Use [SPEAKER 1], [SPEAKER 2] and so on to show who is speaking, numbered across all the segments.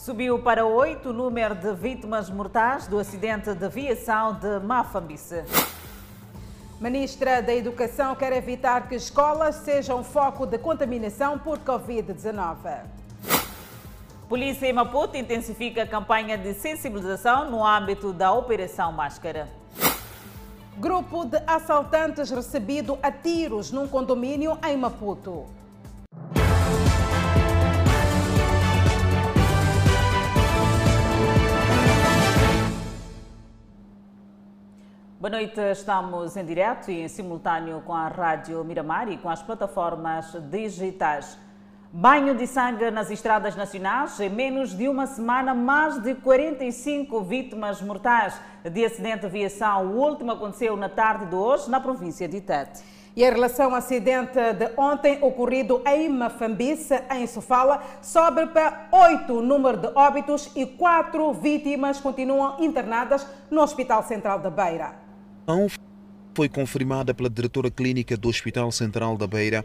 [SPEAKER 1] Subiu para oito o número de vítimas mortais do acidente de aviação de Mafambice.
[SPEAKER 2] Ministra da Educação quer evitar que escolas sejam foco de contaminação por Covid-19.
[SPEAKER 1] Polícia em Maputo intensifica a campanha de sensibilização no âmbito da Operação Máscara.
[SPEAKER 2] Grupo de assaltantes recebido a tiros num condomínio em Maputo.
[SPEAKER 1] Boa noite, estamos em direto e em simultâneo com a Rádio Miramar e com as plataformas digitais. Banho de sangue nas estradas nacionais. Em menos de uma semana, mais de 45 vítimas mortais de acidente de aviação. O último aconteceu na tarde de hoje, na província de Tete.
[SPEAKER 2] E em relação ao acidente de ontem ocorrido em Mafambice, em Sofala, sobe para oito o número de óbitos e quatro vítimas continuam internadas no Hospital Central da Beira
[SPEAKER 3] foi confirmada pela diretora clínica do Hospital Central da Beira,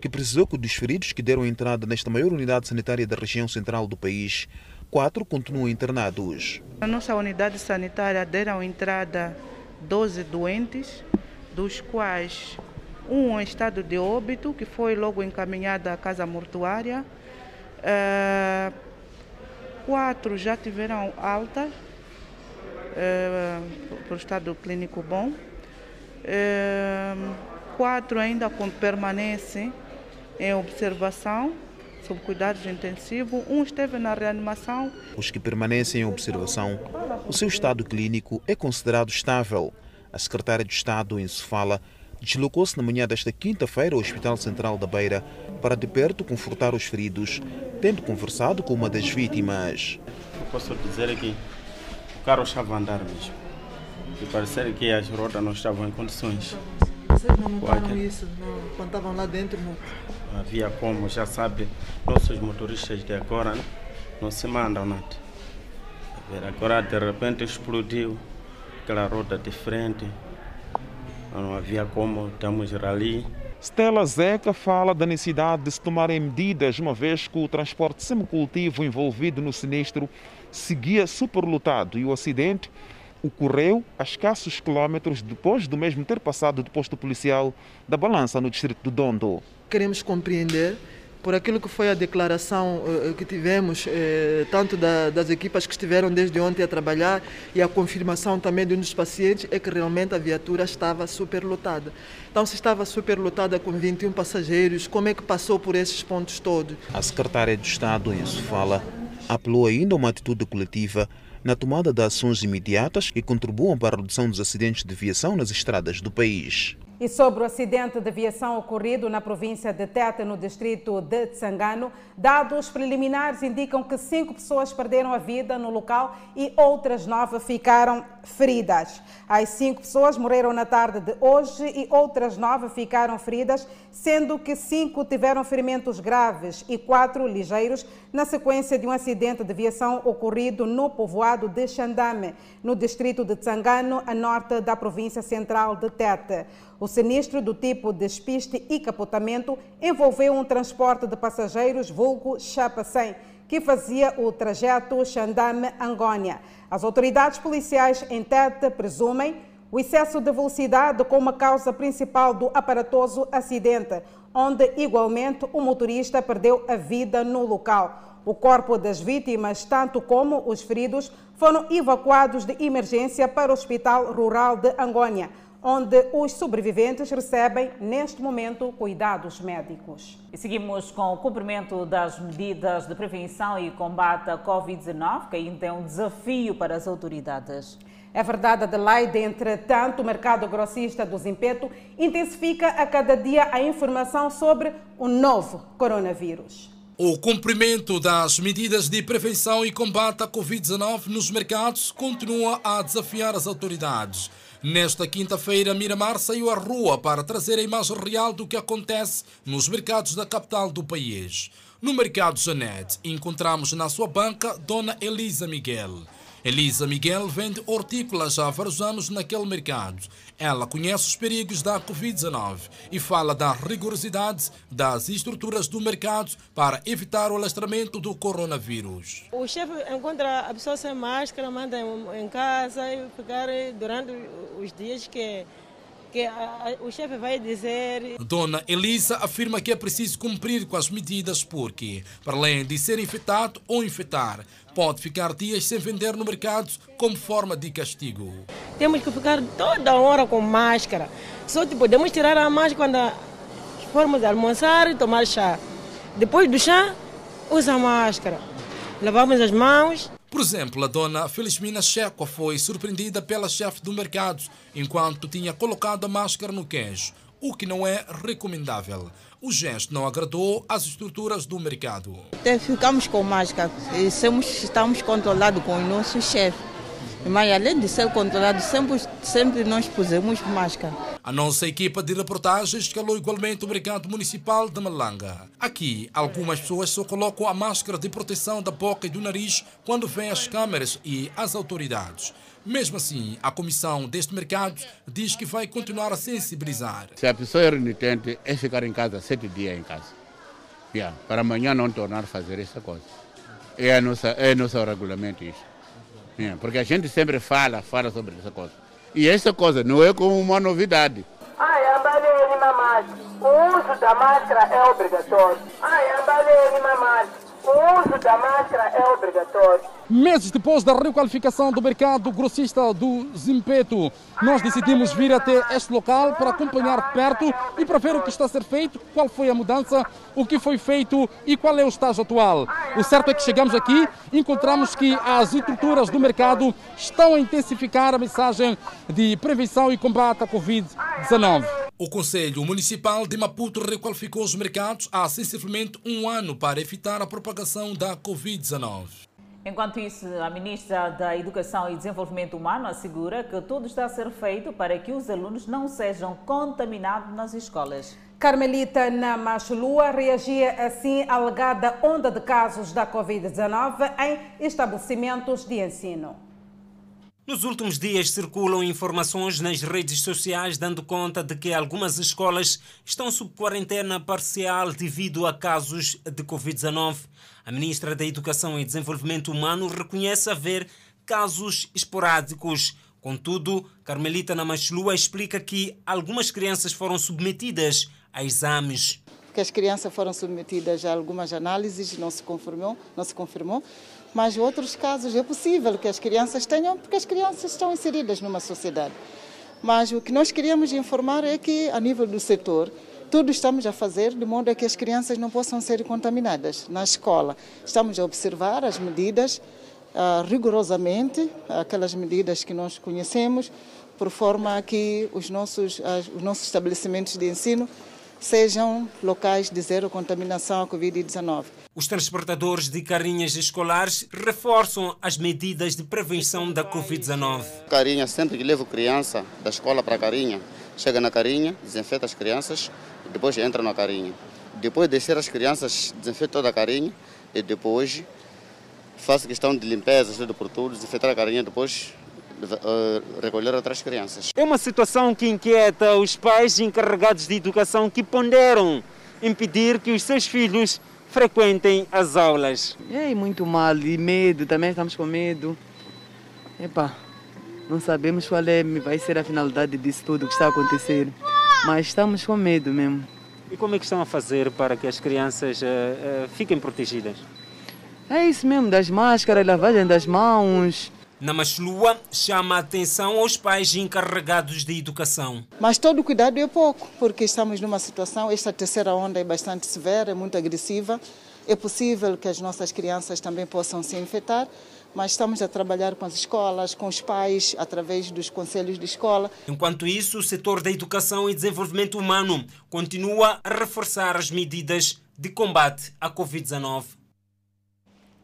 [SPEAKER 3] que precisou que dos feridos que deram entrada nesta maior unidade sanitária da região central do país, quatro continuam internados.
[SPEAKER 4] Na nossa unidade sanitária deram entrada 12 doentes, dos quais um em estado de óbito, que foi logo encaminhado à casa mortuária. Uh, quatro já tiveram alta uh, para o estado clínico bom. Uh, quatro ainda permanecem em observação, sob cuidados intensivos. Um esteve na reanimação.
[SPEAKER 3] Os que permanecem em observação, o seu estado clínico é considerado estável. A secretária de Estado em Sofala deslocou-se na manhã desta quinta-feira ao Hospital Central da Beira para de perto confortar os feridos, tendo conversado com uma das vítimas.
[SPEAKER 5] posso dizer que carro estava a andar mesmo. E parecer que as rodas não estavam em condições.
[SPEAKER 6] Vocês não notaram isso não, quando estavam lá dentro? Não?
[SPEAKER 5] Havia como, já sabe, nossos motoristas de agora não se mandam nada. Agora de repente explodiu aquela roda de frente. Não havia como, estamos ali.
[SPEAKER 3] Stella Zeca fala da necessidade de se tomarem medidas, uma vez que o transporte semicultivo envolvido no sinistro seguia superlotado e o acidente ocorreu a escassos quilómetros depois do mesmo ter passado do posto policial da Balança, no distrito do Dondo.
[SPEAKER 6] Queremos compreender por aquilo que foi a declaração uh, que tivemos, uh, tanto da, das equipas que estiveram desde ontem a trabalhar e a confirmação também de um dos pacientes, é que realmente a viatura estava superlotada. Então, se estava superlotada com 21 passageiros, como é que passou por esses pontos todos?
[SPEAKER 3] A secretária de Estado, em fala, apelou ainda a uma atitude coletiva na tomada de ações imediatas que contribuam para a redução dos acidentes de viação nas estradas do país.
[SPEAKER 2] E sobre o acidente de aviação ocorrido na província de Teta, no distrito de Tsangano, dados preliminares indicam que cinco pessoas perderam a vida no local e outras nove ficaram feridas. As cinco pessoas morreram na tarde de hoje e outras nove ficaram feridas, sendo que cinco tiveram ferimentos graves e quatro ligeiros, na sequência de um acidente de aviação ocorrido no povoado de Xandame, no distrito de Tsangano, a norte da província central de Tete. O sinistro do tipo despiste e capotamento envolveu um transporte de passageiros vulgo Chapa 100, que fazia o trajeto Xandame-Angônia. As autoridades policiais em Tete presumem o excesso de velocidade como causa principal do aparatoso acidente, onde igualmente o motorista perdeu a vida no local. O corpo das vítimas, tanto como os feridos, foram evacuados de emergência para o Hospital Rural de Angônia onde os sobreviventes recebem, neste momento, cuidados médicos.
[SPEAKER 1] E seguimos com o cumprimento das medidas de prevenção e combate à Covid-19, que ainda é um desafio para as autoridades.
[SPEAKER 2] É verdade, Adelaide. Entretanto, o mercado grossista do Zimpeto intensifica a cada dia a informação sobre o novo coronavírus.
[SPEAKER 7] O cumprimento das medidas de prevenção e combate à Covid-19 nos mercados continua a desafiar as autoridades. Nesta quinta-feira, Miramar saiu à rua para trazer a imagem real do que acontece nos mercados da capital do país. No mercado Janete, encontramos na sua banca Dona Elisa Miguel. Elisa Miguel vende hortícolas há vários anos naquele mercado. Ela conhece os perigos da Covid-19 e fala da rigorosidade das estruturas do mercado para evitar o alastramento do coronavírus.
[SPEAKER 8] O chefe encontra a pessoa sem máscara, manda em casa e ficar durante os dias que que a, o chefe vai dizer.
[SPEAKER 7] Dona Elisa afirma que é preciso cumprir com as medidas porque, para além de ser infectado ou infectar, pode ficar dias sem vender no mercado como forma de castigo.
[SPEAKER 8] Temos que ficar toda hora com máscara. Só te podemos tirar a máscara quando formos almoçar e tomar chá. Depois do chá, usa máscara. Lavamos as mãos
[SPEAKER 7] por exemplo, a dona Felizmina Checo foi surpreendida pela chefe do mercado enquanto tinha colocado a máscara no queijo, o que não é recomendável. O gesto não agradou às estruturas do mercado.
[SPEAKER 9] Ficamos com máscara e estamos controlados com o nosso chefe. Mas além de ser controlado, sempre, sempre nós pusemos máscara.
[SPEAKER 7] A nossa equipa de reportagens escalou igualmente o mercado municipal de Malanga. Aqui, algumas pessoas só colocam a máscara de proteção da boca e do nariz quando vêm as câmeras e as autoridades. Mesmo assim, a comissão deste mercado diz que vai continuar a sensibilizar.
[SPEAKER 10] Se a pessoa é renitente, é ficar em casa sete dias em casa. Yeah, para amanhã não tornar a fazer essa coisa. É, a nossa, é nosso regulamento isso. Yeah, porque a gente sempre fala, fala sobre essa coisa. E essa coisa não é como uma novidade.
[SPEAKER 11] Ai, o uso da máscara é obrigatório. Ai, o uso da máscara é obrigatório.
[SPEAKER 7] Meses depois da requalificação do mercado grossista do Zimpeto, nós decidimos vir até este local para acompanhar perto e para ver o que está a ser feito, qual foi a mudança, o que foi feito e qual é o estágio atual. O certo é que chegamos aqui e encontramos que as estruturas do mercado estão a intensificar a mensagem de prevenção e combate à Covid-19. O Conselho Municipal de Maputo requalificou os mercados há sensivelmente um ano para evitar a propagação da Covid-19.
[SPEAKER 1] Enquanto isso, a ministra da Educação e Desenvolvimento Humano assegura que tudo está a ser feito para que os alunos não sejam contaminados nas escolas.
[SPEAKER 2] Carmelita Namachlua reagia assim à alegada onda de casos da Covid-19 em estabelecimentos de ensino.
[SPEAKER 12] Nos últimos dias circulam informações nas redes sociais dando conta de que algumas escolas estão sob quarentena parcial devido a casos de Covid-19. A ministra da Educação e Desenvolvimento Humano reconhece haver casos esporádicos. Contudo, Carmelita Namachlua explica que algumas crianças foram submetidas a exames.
[SPEAKER 9] Que as crianças foram submetidas a algumas análises, não se confirmou, não se confirmou mas outros casos é possível que as crianças tenham, porque as crianças estão inseridas numa sociedade. Mas o que nós queríamos informar é que, a nível do setor, tudo estamos a fazer de modo a que as crianças não possam ser contaminadas na escola. Estamos a observar as medidas uh, rigorosamente, aquelas medidas que nós conhecemos, por forma a que os nossos, os nossos estabelecimentos de ensino sejam locais de zero contaminação à Covid-19.
[SPEAKER 12] Os transportadores de carinhas escolares reforçam as medidas de prevenção da Covid-19.
[SPEAKER 13] Carinha, sempre que levo criança da escola para a carinha, chega na carinha, desinfeta as crianças depois entra na carinha. Depois de descer as crianças, desinfeta toda a carinha e depois faço questão de limpeza, tudo por tudo, desinfetar a carinha, depois uh, recolher outras crianças.
[SPEAKER 12] É uma situação que inquieta os pais encarregados de educação que ponderam impedir que os seus filhos frequentem as aulas.
[SPEAKER 14] É muito mal e medo, também estamos com medo. Epa, não sabemos qual é, vai ser a finalidade disso tudo que está a acontecer, mas estamos com medo mesmo.
[SPEAKER 12] E como é que estão a fazer para que as crianças uh, uh, fiquem protegidas?
[SPEAKER 14] É isso mesmo, das máscaras, lavagem das mãos,
[SPEAKER 12] na Machlua, chama a atenção aos pais encarregados de educação.
[SPEAKER 9] Mas todo cuidado é pouco, porque estamos numa situação, esta terceira onda é bastante severa, é muito agressiva. É possível que as nossas crianças também possam se infectar, mas estamos a trabalhar com as escolas, com os pais, através dos conselhos de escola.
[SPEAKER 12] Enquanto isso, o setor da educação e desenvolvimento humano continua a reforçar as medidas de combate à Covid-19.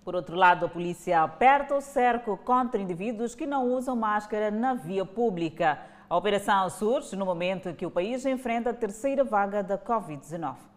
[SPEAKER 1] Por outro lado, a polícia aperta o cerco contra indivíduos que não usam máscara na via pública. A operação surge no momento que o país enfrenta a terceira vaga da Covid-19.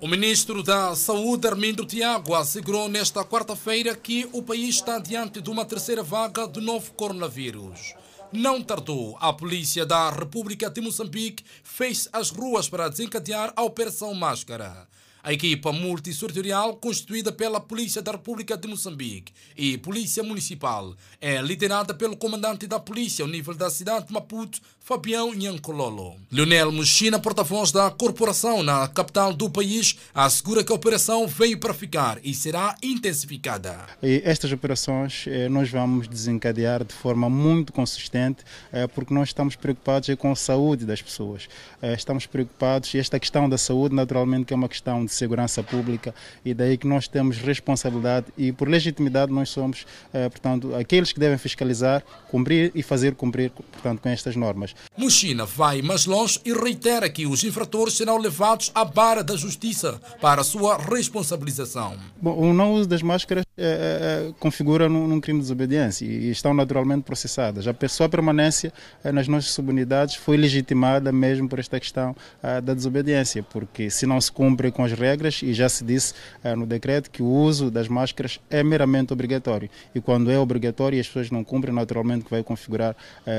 [SPEAKER 7] O ministro da Saúde, Armindo Tiago, assegurou nesta quarta-feira que o país está diante de uma terceira vaga do novo coronavírus. Não tardou, a polícia da República de Moçambique fez as ruas para desencadear a Operação Máscara. A equipa multissetorial, constituída pela Polícia da República de Moçambique e Polícia Municipal, é liderada pelo comandante da polícia ao nível da cidade de Maputo, Fabião Nhancololo. Leonel Mochina, porta-voz da corporação na capital do país, assegura que a operação veio para ficar e será intensificada.
[SPEAKER 15] E estas operações eh, nós vamos desencadear de forma muito consistente, eh, porque nós estamos preocupados com a saúde das pessoas. Eh, estamos preocupados, e esta questão da saúde, naturalmente, que é uma questão de segurança pública, e daí que nós temos responsabilidade e, por legitimidade, nós somos, portanto, aqueles que devem fiscalizar, cumprir e fazer cumprir, portanto, com estas normas.
[SPEAKER 7] Mochina vai mais longe e reitera que os infratores serão levados à barra da justiça para sua responsabilização.
[SPEAKER 15] Bom, o não uso das máscaras é, é, configura num, num, crime de desobediência e, estão naturalmente processadas. A pessoa permanência é, nas nossas subunidades foi legitimada mesmo por esta questão da desobediência, porque se não se cumpre com as regras, e já se disse no decreto que o uso das máscaras é meramente obrigatório. E quando é obrigatório e as pessoas não cumprem, naturalmente que vai configurar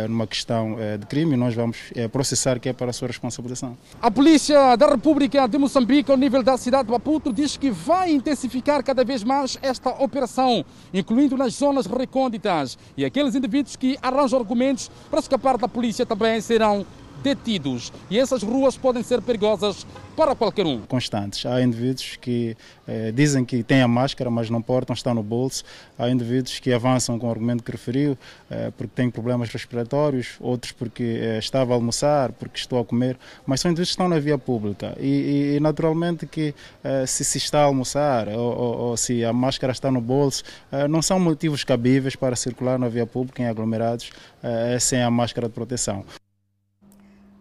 [SPEAKER 15] numa questão de crime e nós vamos processar que é para a sua responsabilização.
[SPEAKER 7] A Polícia da República de Moçambique, ao nível da cidade de Maputo, diz que vai intensificar cada vez mais esta operação, incluindo nas zonas recônditas. E aqueles indivíduos que arranjam argumentos para escapar da polícia também serão detidos. E essas ruas podem ser perigosas para qualquer um.
[SPEAKER 15] Constantes. Há indivíduos que eh, dizem que têm a máscara, mas não portam, estão no bolso. Há indivíduos que avançam com o argumento que referiu, eh, porque têm problemas respiratórios, outros porque eh, estava a almoçar, porque estou a comer, mas são indivíduos que estão na via pública. E, e naturalmente que eh, se se está a almoçar ou, ou, ou, se a máscara está no bolso, eh, não são motivos cabíveis para circular na via pública em aglomerados eh, sem a máscara de proteção.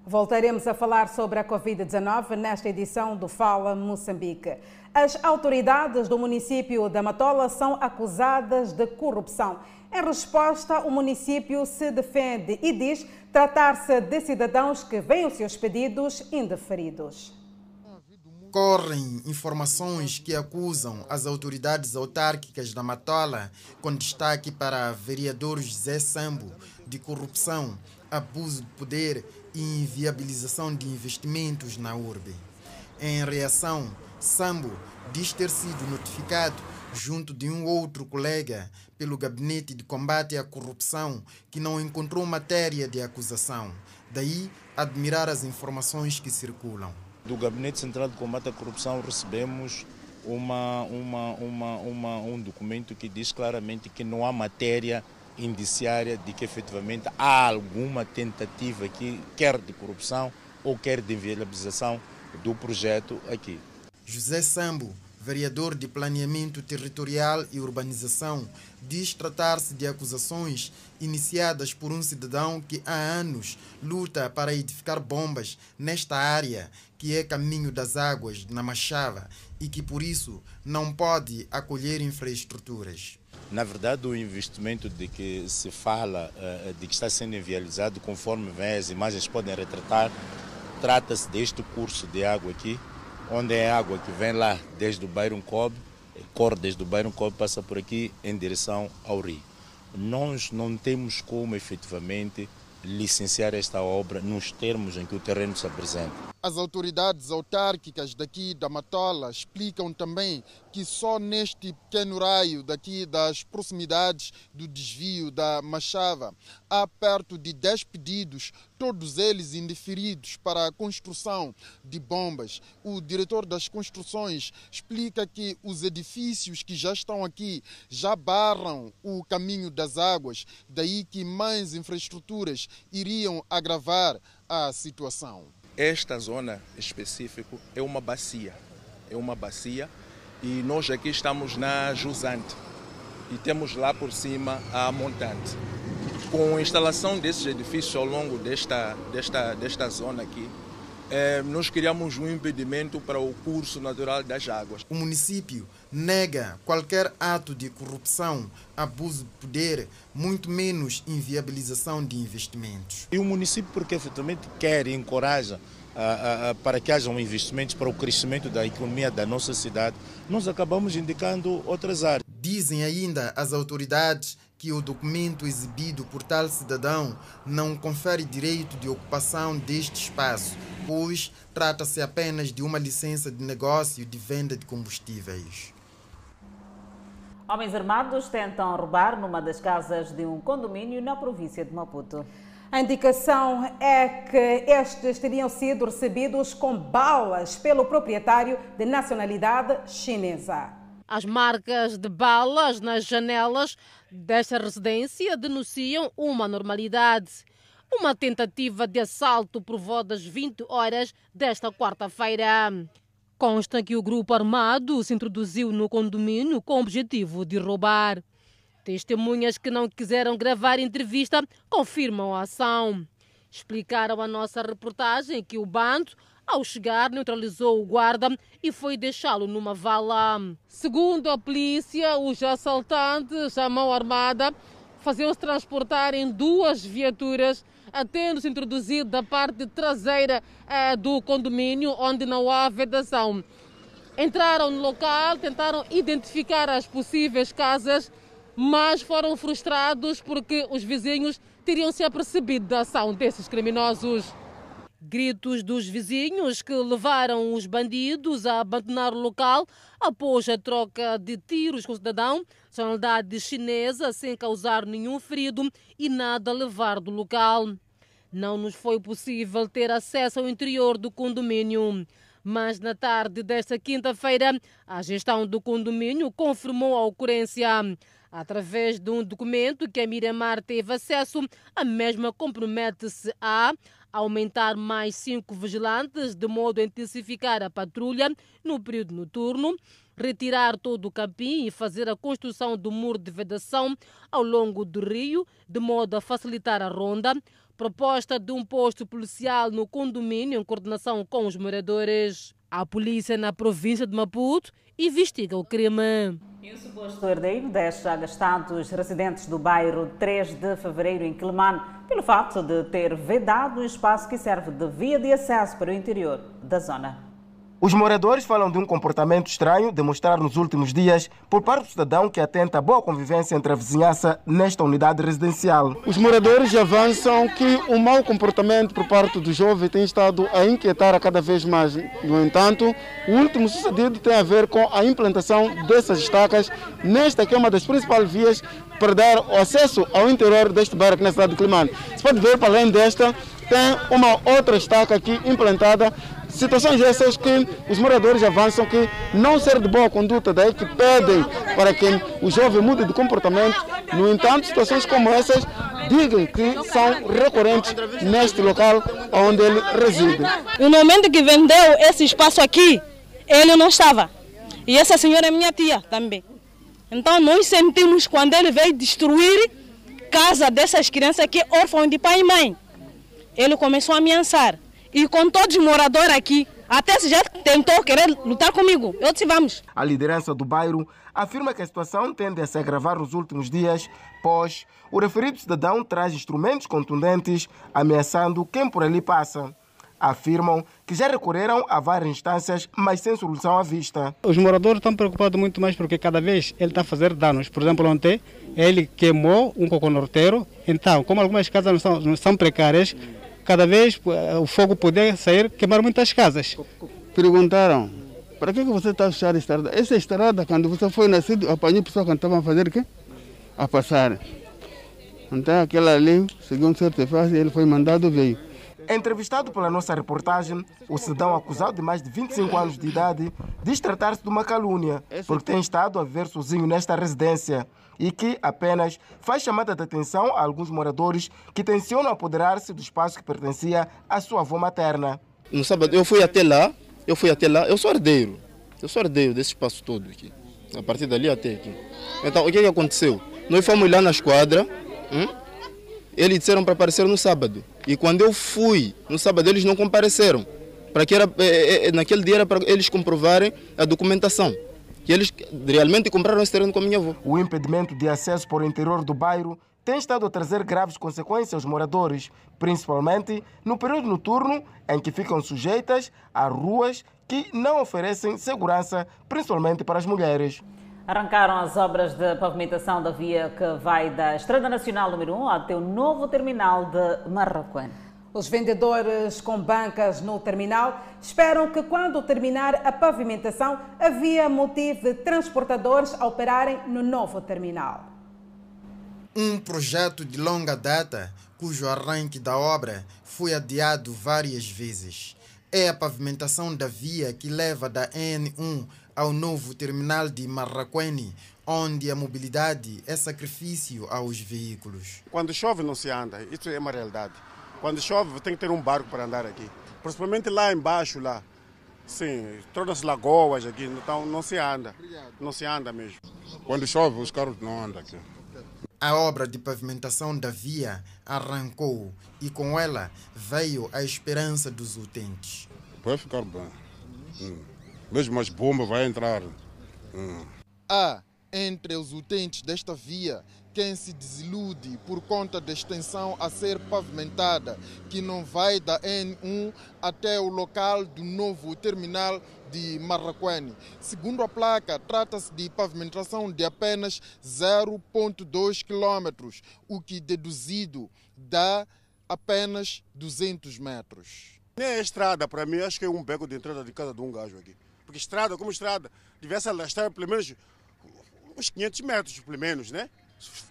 [SPEAKER 2] Voltaremos a falar sobre a Covid-19 nesta edição do Fala Moçambique. As autoridades do município da Matola são acusadas de corrupção. Em resposta, o município se defende e diz tratar-se de cidadãos que veem os seus pedidos indeferidos.
[SPEAKER 16] Correm informações que acusam as autoridades autárquicas da Matola, com destaque para vereador José Sambo, de corrupção, abuso de poder inviabilização de investimentos na urbe. Em reação, Sambo diz ter sido notificado junto de um outro colega pelo Gabinete de Combate à Corrupção que não encontrou matéria de acusação. Daí, admirar as informações que circulam.
[SPEAKER 17] Do Gabinete Central de Combate à Corrupção recebemos uma, uma, uma, um documento que diz claramente que não há matéria indiciária de que efetivamente há alguma tentativa aqui, quer de corrupção ou quer de inviabilização do projeto aqui.
[SPEAKER 16] José Sambo, vereador de Planeamento Territorial e Urbanização, diz tratar-se de acusações iniciadas por um cidadão que há anos luta para edificar bombas nesta área, que é caminho das águas, na Machava, e que por isso não pode acolher infraestruturas.
[SPEAKER 17] Na verdade, o investimento de que se fala, eh, de que está sendo inviabilizado, conforme vem as imagens podem retratar, trata-se deste curso de água aqui, onde é água que vem lá desde o Bairro Cobb, corre desde o Bairro Cobb, passa por aqui em direção ao rio. Nós não temos como efetivamente licenciar esta obra nos termos em que o terreno se apresenta.
[SPEAKER 16] As autoridades autárquicas daqui da Matola explicam também que só neste pequeno raio daqui das proximidades do desvio da Machava há perto de 10 pedidos, todos eles indeferidos para a construção de bombas. O diretor das construções explica que os edifícios que já estão aqui já barram o caminho das águas, daí que mais infraestruturas iriam agravar a situação.
[SPEAKER 18] Esta zona específica é uma bacia, é uma bacia e nós aqui estamos na Jusante e temos lá por cima a montante. Com a instalação desses edifícios ao longo desta, desta, desta zona aqui, eh, nós criamos um impedimento para o curso natural das águas.
[SPEAKER 16] O município nega qualquer ato de corrupção, abuso de poder, muito menos inviabilização de investimentos.
[SPEAKER 17] E o município, porque efetivamente quer e encoraja para que haja um investimento para o crescimento da economia da nossa cidade, nós acabamos indicando outras áreas.
[SPEAKER 19] Dizem ainda as autoridades que o documento exibido por tal cidadão não confere direito de ocupação deste espaço, pois trata-se apenas de uma licença de negócio de venda de combustíveis.
[SPEAKER 1] Homens armados tentam roubar numa das casas de um condomínio na província de Maputo.
[SPEAKER 2] A indicação é que estes teriam sido recebidos com balas pelo proprietário de nacionalidade chinesa.
[SPEAKER 20] As marcas de balas nas janelas desta residência denunciam uma normalidade. Uma tentativa de assalto por volta das 20 horas desta quarta-feira. Consta que o grupo armado se introduziu no condomínio com o objetivo de roubar. Testemunhas que não quiseram gravar entrevista confirmam a ação. Explicaram a nossa reportagem que o bando ao chegar, neutralizou o guarda e foi deixá-lo numa vala. Segundo a polícia, os assaltantes, a mão armada, faziam-se transportar em duas viaturas, tendo-se introduzido da parte traseira eh, do condomínio, onde não há vedação. Entraram no local, tentaram identificar as possíveis casas, mas foram frustrados porque os vizinhos teriam se apercebido da ação desses criminosos. Gritos dos vizinhos que levaram os bandidos a abandonar o local após a troca de tiros com o cidadão, nacionalidade chinesa, sem causar nenhum ferido e nada levar do local. Não nos foi possível ter acesso ao interior do condomínio. Mas na tarde desta quinta-feira, a gestão do condomínio confirmou a ocorrência. Através de um documento que a Miramar teve acesso, a mesma compromete-se a aumentar mais cinco vigilantes, de modo a intensificar a patrulha no período noturno, retirar todo o capim e fazer a construção do muro de vedação ao longo do rio, de modo a facilitar a ronda, proposta de um posto policial no condomínio em coordenação com os moradores. A polícia na província de Maputo investiga o crime.
[SPEAKER 1] E o suposto herdeiro deixa agastados residentes do bairro 3 de Fevereiro em Quilmane pelo fato de ter vedado o espaço que serve de via de acesso para o interior da zona.
[SPEAKER 19] Os moradores falam de um comportamento estranho demonstrado nos últimos dias por parte do cidadão que atenta a boa convivência entre a vizinhança nesta unidade residencial.
[SPEAKER 21] Os moradores avançam que o mau comportamento por parte do jovem tem estado a inquietar a cada vez mais. No entanto, o último sucedido tem a ver com a implantação dessas estacas nesta que é uma das principais vias para dar acesso ao interior deste bairro aqui na cidade de Climane. Se pode ver, para além desta, tem uma outra estaca aqui implantada Situações essas que os moradores avançam que não ser de boa conduta, daí que pedem para que o jovem mude de comportamento. No entanto, situações como essas digam que são recorrentes neste local onde ele reside.
[SPEAKER 22] No momento que vendeu esse espaço aqui, ele não estava. E essa senhora é minha tia também. Então nós sentimos quando ele veio destruir casa dessas crianças aqui, órfãos de pai e mãe. Ele começou a ameaçar e com todos os moradores aqui. Até se já tentou querer lutar comigo. Eu disse vamos.
[SPEAKER 19] A liderança do bairro afirma que a situação tende a se agravar nos últimos dias, pois o referido cidadão traz instrumentos contundentes ameaçando quem por ali passa. Afirmam que já recorreram a várias instâncias, mas sem solução à vista.
[SPEAKER 21] Os moradores estão preocupados muito mais porque cada vez ele está a fazer danos. Por exemplo, ontem ele queimou um coconorteiro. Então, como algumas casas não são, não são precárias, cada vez eh, o fogo poder sair, queimar muitas casas. Perguntaram, para que você está fechando a estrada? Essa estrada, quando você foi nascido, apanhou pessoas que estavam a fazer o quê? A passar. Então aquela ali, segundo certa fase, ele foi mandado veio.
[SPEAKER 19] Entrevistado pela nossa reportagem, o cidadão acusado de mais de 25 anos de idade diz tratar-se de uma calúnia, porque tem estado a viver sozinho nesta residência e que apenas faz chamada de atenção a alguns moradores que tencionam apoderar-se do espaço que pertencia à sua avó materna.
[SPEAKER 23] No sábado eu fui até lá, eu fui até lá, eu sou herdeiro, eu sou herdeiro desse espaço todo aqui, a partir dali até aqui. Então o que, é que aconteceu? Nós fomos lá na esquadra, hum? eles disseram para aparecer no sábado. E quando eu fui no sábado, eles não compareceram. Para que era, é, é, naquele dia era para eles comprovarem a documentação que eles realmente compraram esse terreno com a minha avó.
[SPEAKER 19] O impedimento de acesso para o interior do bairro
[SPEAKER 24] tem estado a trazer graves consequências aos moradores, principalmente no período noturno em que ficam sujeitas a ruas que não oferecem segurança, principalmente para as mulheres.
[SPEAKER 1] Arrancaram as obras de pavimentação da via que vai da Estrada Nacional número 1 até o novo terminal de Marraquém.
[SPEAKER 2] Os vendedores com bancas no terminal esperam que, quando terminar a pavimentação, a via motive transportadores a operarem no novo terminal.
[SPEAKER 16] Um projeto de longa data, cujo arranque da obra foi adiado várias vezes. É a pavimentação da via que leva da N1 ao novo terminal de Marraquene, onde a mobilidade é sacrifício aos veículos.
[SPEAKER 25] Quando chove não se anda, isso é uma realidade. Quando chove tem que ter um barco para andar aqui. Principalmente lá embaixo, lá. Sim, torna-se lagoas aqui, então não se anda. Não se anda mesmo.
[SPEAKER 26] Quando chove os carros não andam aqui.
[SPEAKER 16] A obra de pavimentação da via arrancou e com ela veio a esperança dos utentes.
[SPEAKER 26] Vai ficar bem. Hum. Mesmo as bombas vão entrar. Hum.
[SPEAKER 16] Há entre os utentes desta via quem se desilude por conta da extensão a ser pavimentada, que não vai da N1 até o local do novo terminal de Marraquene. Segundo a placa, trata-se de pavimentação de apenas 0,2 km, o que deduzido dá apenas 200 metros.
[SPEAKER 25] Nem é estrada, para mim, acho que é um beco de entrada de casa de um gajo aqui. Porque estrada, como estrada, devesse alastrar pelo menos uns 500 metros, pelo menos, né?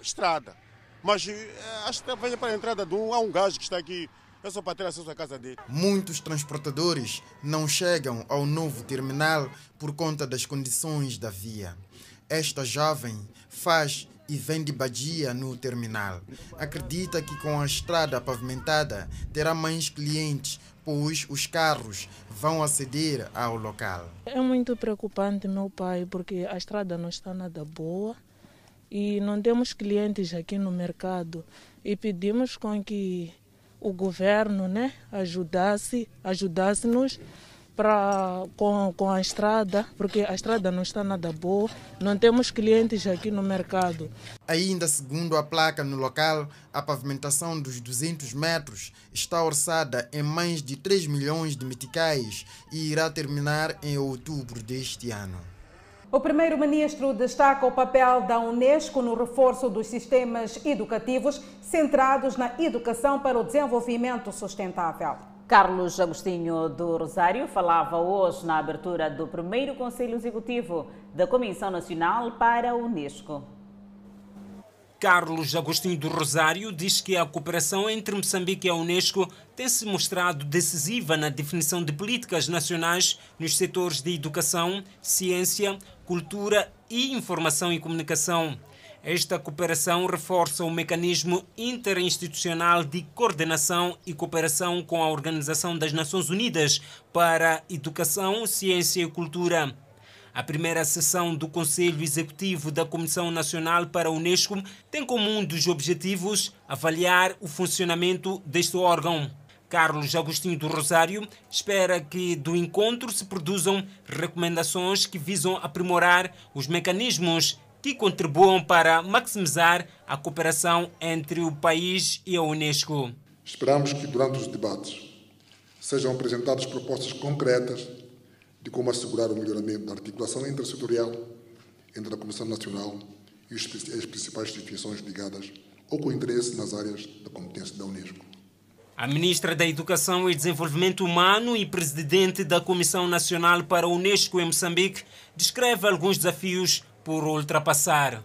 [SPEAKER 25] estrada. Mas eh, acho que venha para a entrada de um, há um gajo que está aqui, é só para ter acesso à casa dele.
[SPEAKER 16] Muitos transportadores não chegam ao novo terminal por conta das condições da via. Esta jovem faz e vende badia no terminal. Acredita que com a estrada pavimentada terá mais clientes, pois os carros vão aceder ao local.
[SPEAKER 27] É muito preocupante, meu pai, porque a estrada não está nada boa e não temos clientes aqui no mercado e pedimos com que o governo né, ajudasse, ajudasse-nos para com, com a estrada, porque a estrada não está nada boa, não temos clientes aqui no mercado.
[SPEAKER 16] Ainda segundo a placa no local, a pavimentação dos 200 metros está orçada em mais de 3 milhões de meticais e irá terminar em outubro deste ano.
[SPEAKER 2] O primeiro-ministro destaca o papel da Unesco no reforço dos sistemas educativos centrados na educação para o desenvolvimento sustentável.
[SPEAKER 1] Carlos Agostinho do Rosário falava hoje na abertura do primeiro Conselho Executivo da Comissão Nacional para a Unesco.
[SPEAKER 12] Carlos Agostinho do Rosário diz que a cooperação entre Moçambique e a Unesco tem se mostrado decisiva na definição de políticas nacionais nos setores de educação, ciência, cultura e informação e comunicação. Esta cooperação reforça o mecanismo interinstitucional de coordenação e cooperação com a Organização das Nações Unidas para Educação, Ciência e Cultura. A primeira sessão do Conselho Executivo da Comissão Nacional para a Unesco tem como um dos objetivos avaliar o funcionamento deste órgão. Carlos Agostinho do Rosário espera que do encontro se produzam recomendações que visam aprimorar os mecanismos que contribuam para maximizar a cooperação entre o país e a Unesco.
[SPEAKER 28] Esperamos que durante os debates sejam apresentadas propostas concretas de como assegurar o melhoramento da articulação intersetorial entre a Comissão Nacional e as principais instituições ligadas ou com interesse nas áreas da competência da Unesco.
[SPEAKER 12] A ministra da Educação e Desenvolvimento Humano e presidente da Comissão Nacional para a Unesco em Moçambique descreve alguns desafios por ultrapassar.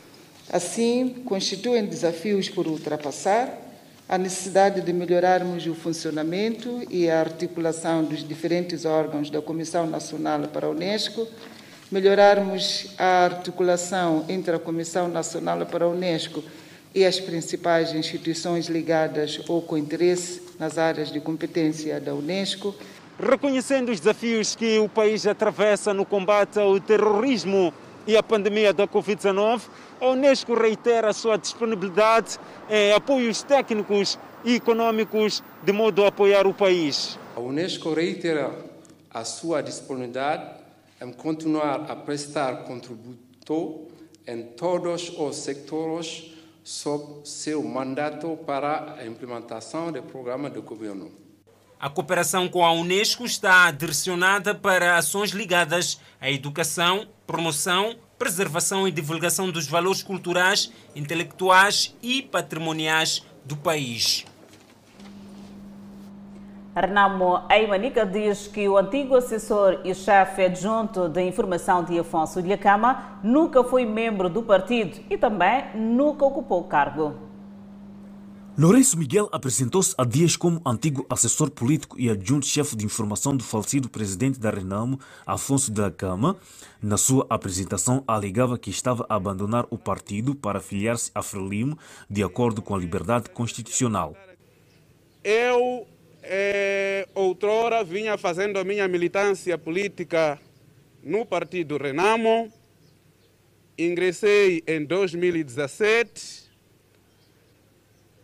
[SPEAKER 9] Assim, constituem desafios por ultrapassar a necessidade de melhorarmos o funcionamento e a articulação dos diferentes órgãos da Comissão Nacional para a Unesco, melhorarmos a articulação entre a Comissão Nacional para a Unesco e as principais instituições ligadas ou com interesse nas áreas de competência da Unesco.
[SPEAKER 12] Reconhecendo os desafios que o país atravessa no combate ao terrorismo e a pandemia da Covid-19, a Unesco reitera a sua disponibilidade em apoios técnicos e econômicos de modo a apoiar o país.
[SPEAKER 29] A Unesco reitera a sua disponibilidade em continuar a prestar contributo em todos os sectores sob seu mandato para a implementação do programa de governo.
[SPEAKER 12] A cooperação com a Unesco está direcionada para ações ligadas à educação, promoção, preservação e divulgação dos valores culturais, intelectuais e patrimoniais do país.
[SPEAKER 1] Renamo Eimanica diz que o antigo assessor e chefe adjunto de informação de Afonso de Acama nunca foi membro do partido e também nunca ocupou cargo.
[SPEAKER 30] Lourenço Miguel apresentou-se há dias como antigo assessor político e adjunto-chefe de informação do falecido presidente da Renamo, Afonso de Acama. Na sua apresentação, alegava que estava a abandonar o partido para filiar-se a Frelimo, de acordo com a liberdade constitucional.
[SPEAKER 31] Eu é, outrora vinha fazendo a minha militância política no partido Renamo. Ingressei em 2017.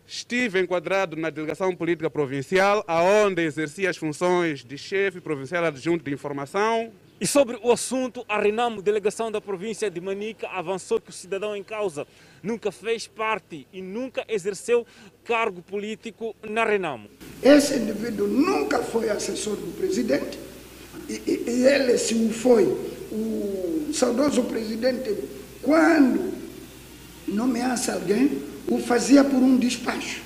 [SPEAKER 31] Estive enquadrado na delegação política provincial, aonde exerci as funções de chefe provincial adjunto de informação.
[SPEAKER 32] E sobre o assunto, a Renamo, delegação da província de Manica, avançou que o cidadão em causa nunca fez parte e nunca exerceu cargo político na Renamo.
[SPEAKER 33] Esse indivíduo nunca foi assessor do presidente e, e, e ele, se o foi, o saudoso presidente, quando nomeasse alguém, o fazia por um despacho.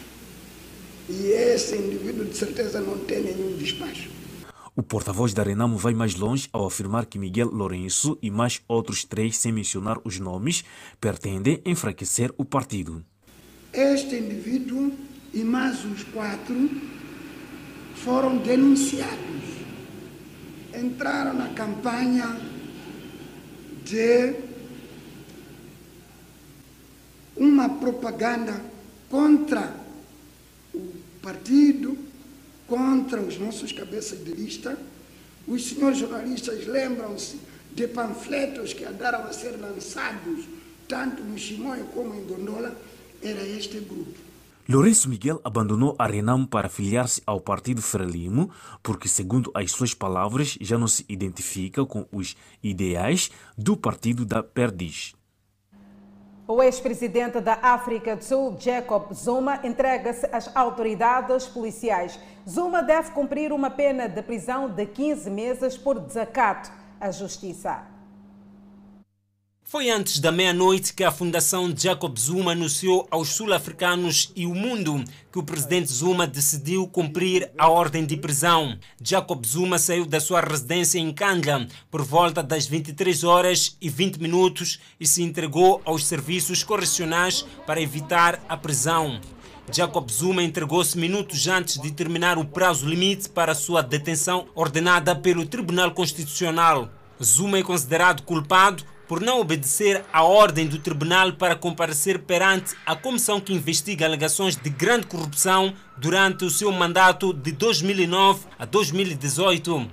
[SPEAKER 33] E esse indivíduo, de certeza, não tem nenhum despacho.
[SPEAKER 30] O porta-voz da Renamo vai mais longe ao afirmar que Miguel Lourenço e mais outros três, sem mencionar os nomes, pretendem enfraquecer o partido.
[SPEAKER 33] Este indivíduo e mais os quatro foram denunciados. Entraram na campanha de uma propaganda contra o partido, contra os nossos cabeças de lista. Os senhores jornalistas lembram-se de panfletos que andaram a ser lançados tanto no Chimoio como em Gondola, era este grupo.
[SPEAKER 30] Lourenço Miguel abandonou a Renamo para filiar-se ao Partido Frelimo, porque, segundo as suas palavras, já não se identifica com os ideais do Partido da Perdiz.
[SPEAKER 2] O ex-presidente da África do Sul, Jacob Zuma, entrega-se às autoridades policiais. Zuma deve cumprir uma pena de prisão de 15 meses por desacato à justiça.
[SPEAKER 12] Foi antes da meia-noite que a Fundação Jacob Zuma anunciou aos sul-africanos e o mundo que o presidente Zuma decidiu cumprir a ordem de prisão. Jacob Zuma saiu da sua residência em Kandla por volta das 23 horas e 20 minutos e se entregou aos serviços correcionais para evitar a prisão. Jacob Zuma entregou-se minutos antes de terminar o prazo limite para sua detenção ordenada pelo Tribunal Constitucional. Zuma é considerado culpado por não obedecer à ordem do tribunal para comparecer perante a comissão que investiga alegações de grande corrupção durante o seu mandato de 2009 a 2018.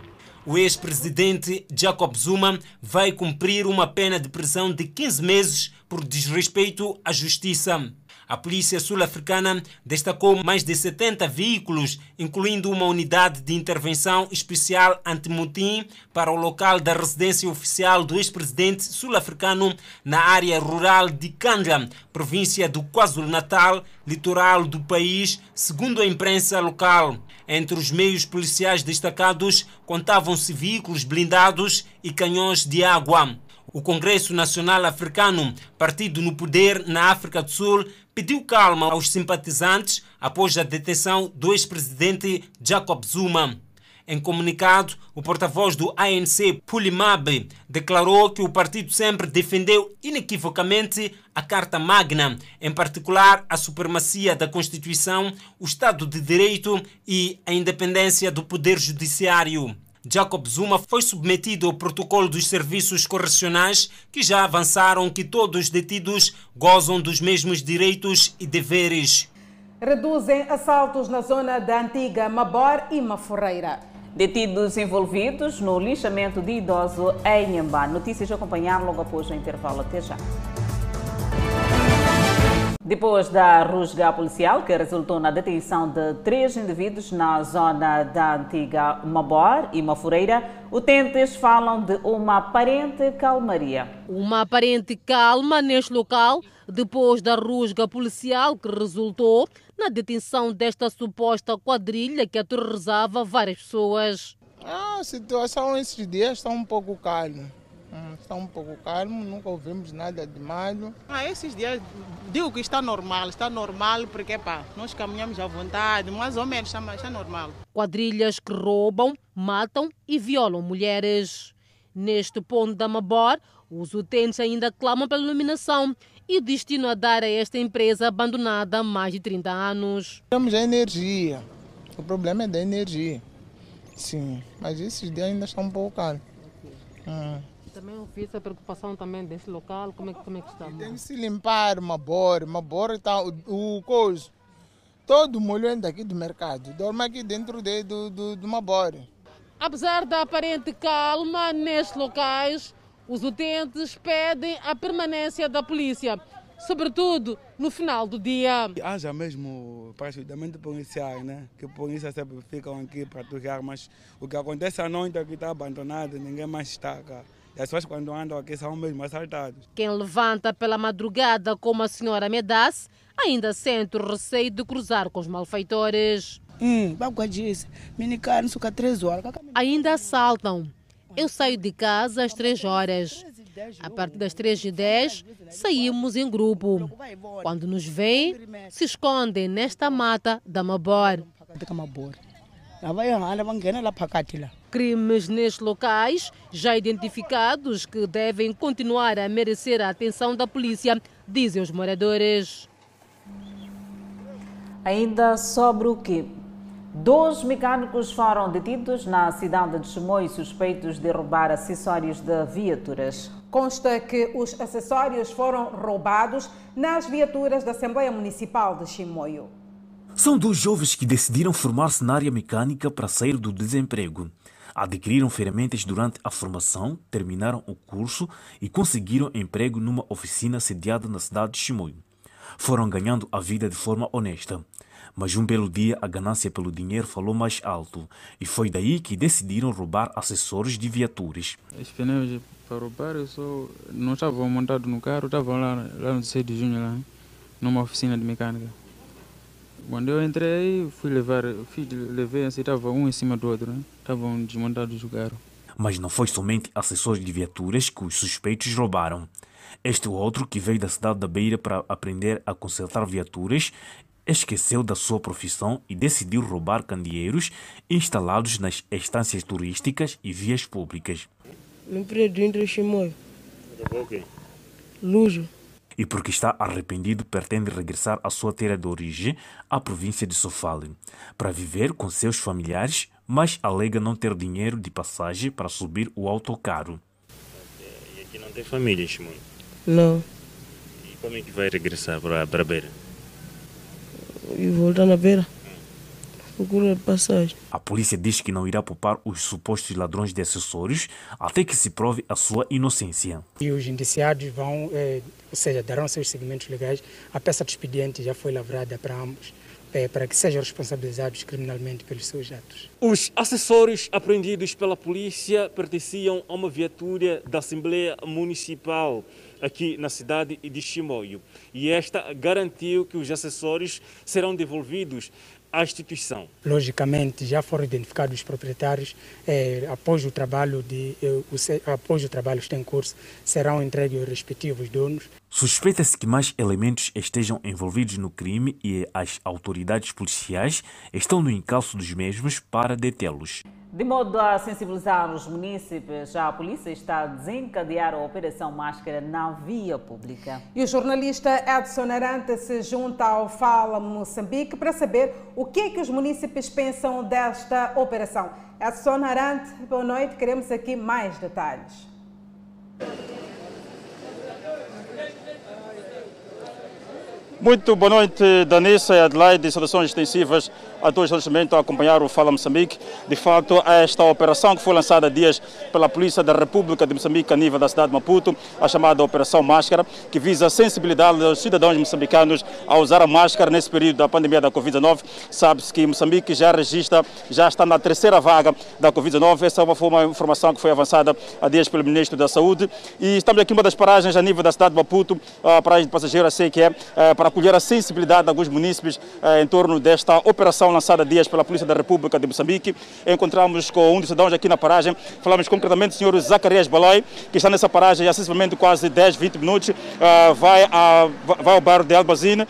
[SPEAKER 12] O ex-presidente Jacob Zuma vai cumprir uma pena de prisão de 15 meses por desrespeito à justiça. A polícia sul-africana destacou mais de 70 veículos, incluindo uma unidade de intervenção especial anti-motim para o local da residência oficial do ex-presidente sul-africano na área rural de Kandla, província do KwaZulu-Natal, litoral do país, segundo a imprensa local. Entre os meios policiais destacados contavam-se veículos blindados e canhões de água. O Congresso Nacional Africano, partido no poder na África do Sul, pediu calma aos simpatizantes após a detenção do ex-presidente Jacob Zuma. Em comunicado, o porta-voz do ANC, Pulimabe, declarou que o partido sempre defendeu inequivocamente a Carta Magna, em particular a supremacia da Constituição, o Estado de Direito e a independência do Poder Judiciário. Jacob Zuma foi submetido ao protocolo dos serviços correcionais que já avançaram que todos os detidos gozam dos mesmos direitos e deveres.
[SPEAKER 2] Reduzem assaltos na zona da antiga Mabor e Maforreira.
[SPEAKER 1] Detidos envolvidos no lixamento de idoso em Nhambá. Notícias a acompanhar logo após o intervalo. Até já. Depois da rusga policial, que resultou na detenção de três indivíduos na zona da antiga Mabor e Mafureira, utentes falam de uma aparente calmaria.
[SPEAKER 20] Uma aparente calma neste local, depois da rusga policial que resultou na detenção desta suposta quadrilha que aterrorizava várias pessoas.
[SPEAKER 34] A situação esses dias está um pouco calma. Hum, está um pouco calmo, nunca ouvimos nada de mal.
[SPEAKER 35] Ah, esses dias, digo que está normal, está normal porque pá, nós caminhamos à vontade, mais ou menos está, está normal.
[SPEAKER 20] Quadrilhas que roubam, matam e violam mulheres. Neste ponto da Mabor, os utentes ainda clamam pela iluminação e o destino a dar a esta empresa abandonada há mais de 30 anos.
[SPEAKER 34] Temos a energia, o problema é da energia. Sim, mas esses dias ainda está um pouco calmo. Hum.
[SPEAKER 36] Também ouvi essa preocupação também desse local, como é, como é que está?
[SPEAKER 34] Tem que se limpar uma bora, uma bora está o, o coisa. Todo molhando aqui do mercado, dorme aqui dentro de, do, do, de uma bora.
[SPEAKER 20] Apesar da aparente calma nestes locais, os utentes pedem a permanência da polícia, sobretudo no final do dia.
[SPEAKER 37] Haja mesmo praticamente policiais, né? Que a polícia sempre ficam aqui para tocar, mas o que acontece à noite aqui está abandonado, ninguém mais está cá. As pessoas quando andam aqui são mesmo assaltados.
[SPEAKER 20] Quem levanta pela madrugada, como a senhora Medas, ainda sente o receio de cruzar com os malfeitores.
[SPEAKER 35] Hum.
[SPEAKER 20] Ainda assaltam. Eu saio de casa às três horas. A partir das três e dez, saímos em grupo. Quando nos veem, se escondem nesta mata da Mabor. Crimes nestes locais, já identificados, que devem continuar a merecer a atenção da polícia, dizem os moradores.
[SPEAKER 1] Ainda sobre o que? Dois mecânicos foram detidos na cidade de Chimoio suspeitos de roubar acessórios de viaturas.
[SPEAKER 2] Consta que os acessórios foram roubados nas viaturas da Assembleia Municipal de Chimoio.
[SPEAKER 30] São dois jovens que decidiram formar-se na área mecânica para sair do desemprego. Adquiriram ferramentas durante a formação, terminaram o curso e conseguiram emprego numa oficina sediada na cidade de Chimoio. Foram ganhando a vida de forma honesta. Mas um belo dia a ganância pelo dinheiro falou mais alto e foi daí que decidiram roubar acessórios de viaturas.
[SPEAKER 38] Os pneus para roubar eu só não estavam montados no carro, estavam lá, lá no 6 de junho, lá, numa oficina de mecânica. Quando eu entrei, fui levar, fui, levei assim, estava um em cima do outro, né? estavam desmontados o carro.
[SPEAKER 30] Mas não foi somente acessórios de viaturas que os suspeitos roubaram. Este outro, que veio da cidade da Beira para aprender a consertar viaturas, esqueceu da sua profissão e decidiu roubar candeeiros instalados nas estâncias turísticas e vias públicas.
[SPEAKER 35] No prédio entre Chimoio.
[SPEAKER 30] Roubou o quê?
[SPEAKER 35] Lujo
[SPEAKER 30] e porque está arrependido pretende regressar à sua terra de origem, à província de Sofale, para viver com seus familiares, mas alega não ter dinheiro de passagem para subir o autocarro.
[SPEAKER 38] E aqui não tem família, Shimon?
[SPEAKER 35] Não.
[SPEAKER 38] E como é que vai regressar para, para a beira?
[SPEAKER 35] E voltar na beira procura de passagem.
[SPEAKER 30] A polícia diz que não irá poupar os supostos ladrões de acessórios até que se prove a sua inocência.
[SPEAKER 39] E os indiciados vão, eh, ou seja, darão seus segmentos legais. A peça de expediente já foi lavrada para ambos. Eh, para que sejam responsabilizados criminalmente pelos seus atos.
[SPEAKER 32] Os acessórios apreendidos pela polícia pertenciam a uma viatura da Assembleia Municipal aqui na cidade de Chimoio. E esta garantiu que os acessórios serão devolvidos à instituição.
[SPEAKER 39] Logicamente, já foram identificados os proprietários. Eh, após o trabalho de, eh, o, após o trabalho que está em curso, serão entregues os respectivos donos.
[SPEAKER 30] Suspeita-se que mais elementos estejam envolvidos no crime e as autoridades policiais estão no encalço dos mesmos para detê-los.
[SPEAKER 1] De modo a sensibilizar os munícipes, a polícia está a desencadear a Operação Máscara na via pública.
[SPEAKER 2] E o jornalista Edson Arante se junta ao Fala Moçambique para saber o que, é que os munícipes pensam desta operação. Edson Arante, boa noite, queremos aqui mais detalhes.
[SPEAKER 40] Muito boa noite, Danissa e Adelaide, saudações extensivas
[SPEAKER 41] a todos momento a acompanhar o Fala Moçambique. De facto, esta operação que foi lançada dias pela Polícia da República de Moçambique a nível da cidade de Maputo, a chamada Operação Máscara, que visa a sensibilidade dos cidadãos moçambicanos a usar a máscara nesse período da pandemia da Covid-19. Sabe-se que Moçambique já registra, já está na terceira vaga da Covid-19. Essa foi uma informação que foi avançada há dias pelo Ministro da Saúde. E estamos aqui numa das paragens a nível da cidade de Maputo, a paragem de passageiros, sei que é, para acolher a sensibilidade de alguns munícipes em torno desta operação lançada há dias pela Polícia da República de Moçambique. Encontramos com um dos cidadãos aqui na paragem, falamos concretamente do senhor Zacarias Baloi, que está nessa paragem há sensivelmente quase 10, 20 minutos, vai, a, vai ao bairro de Albazine.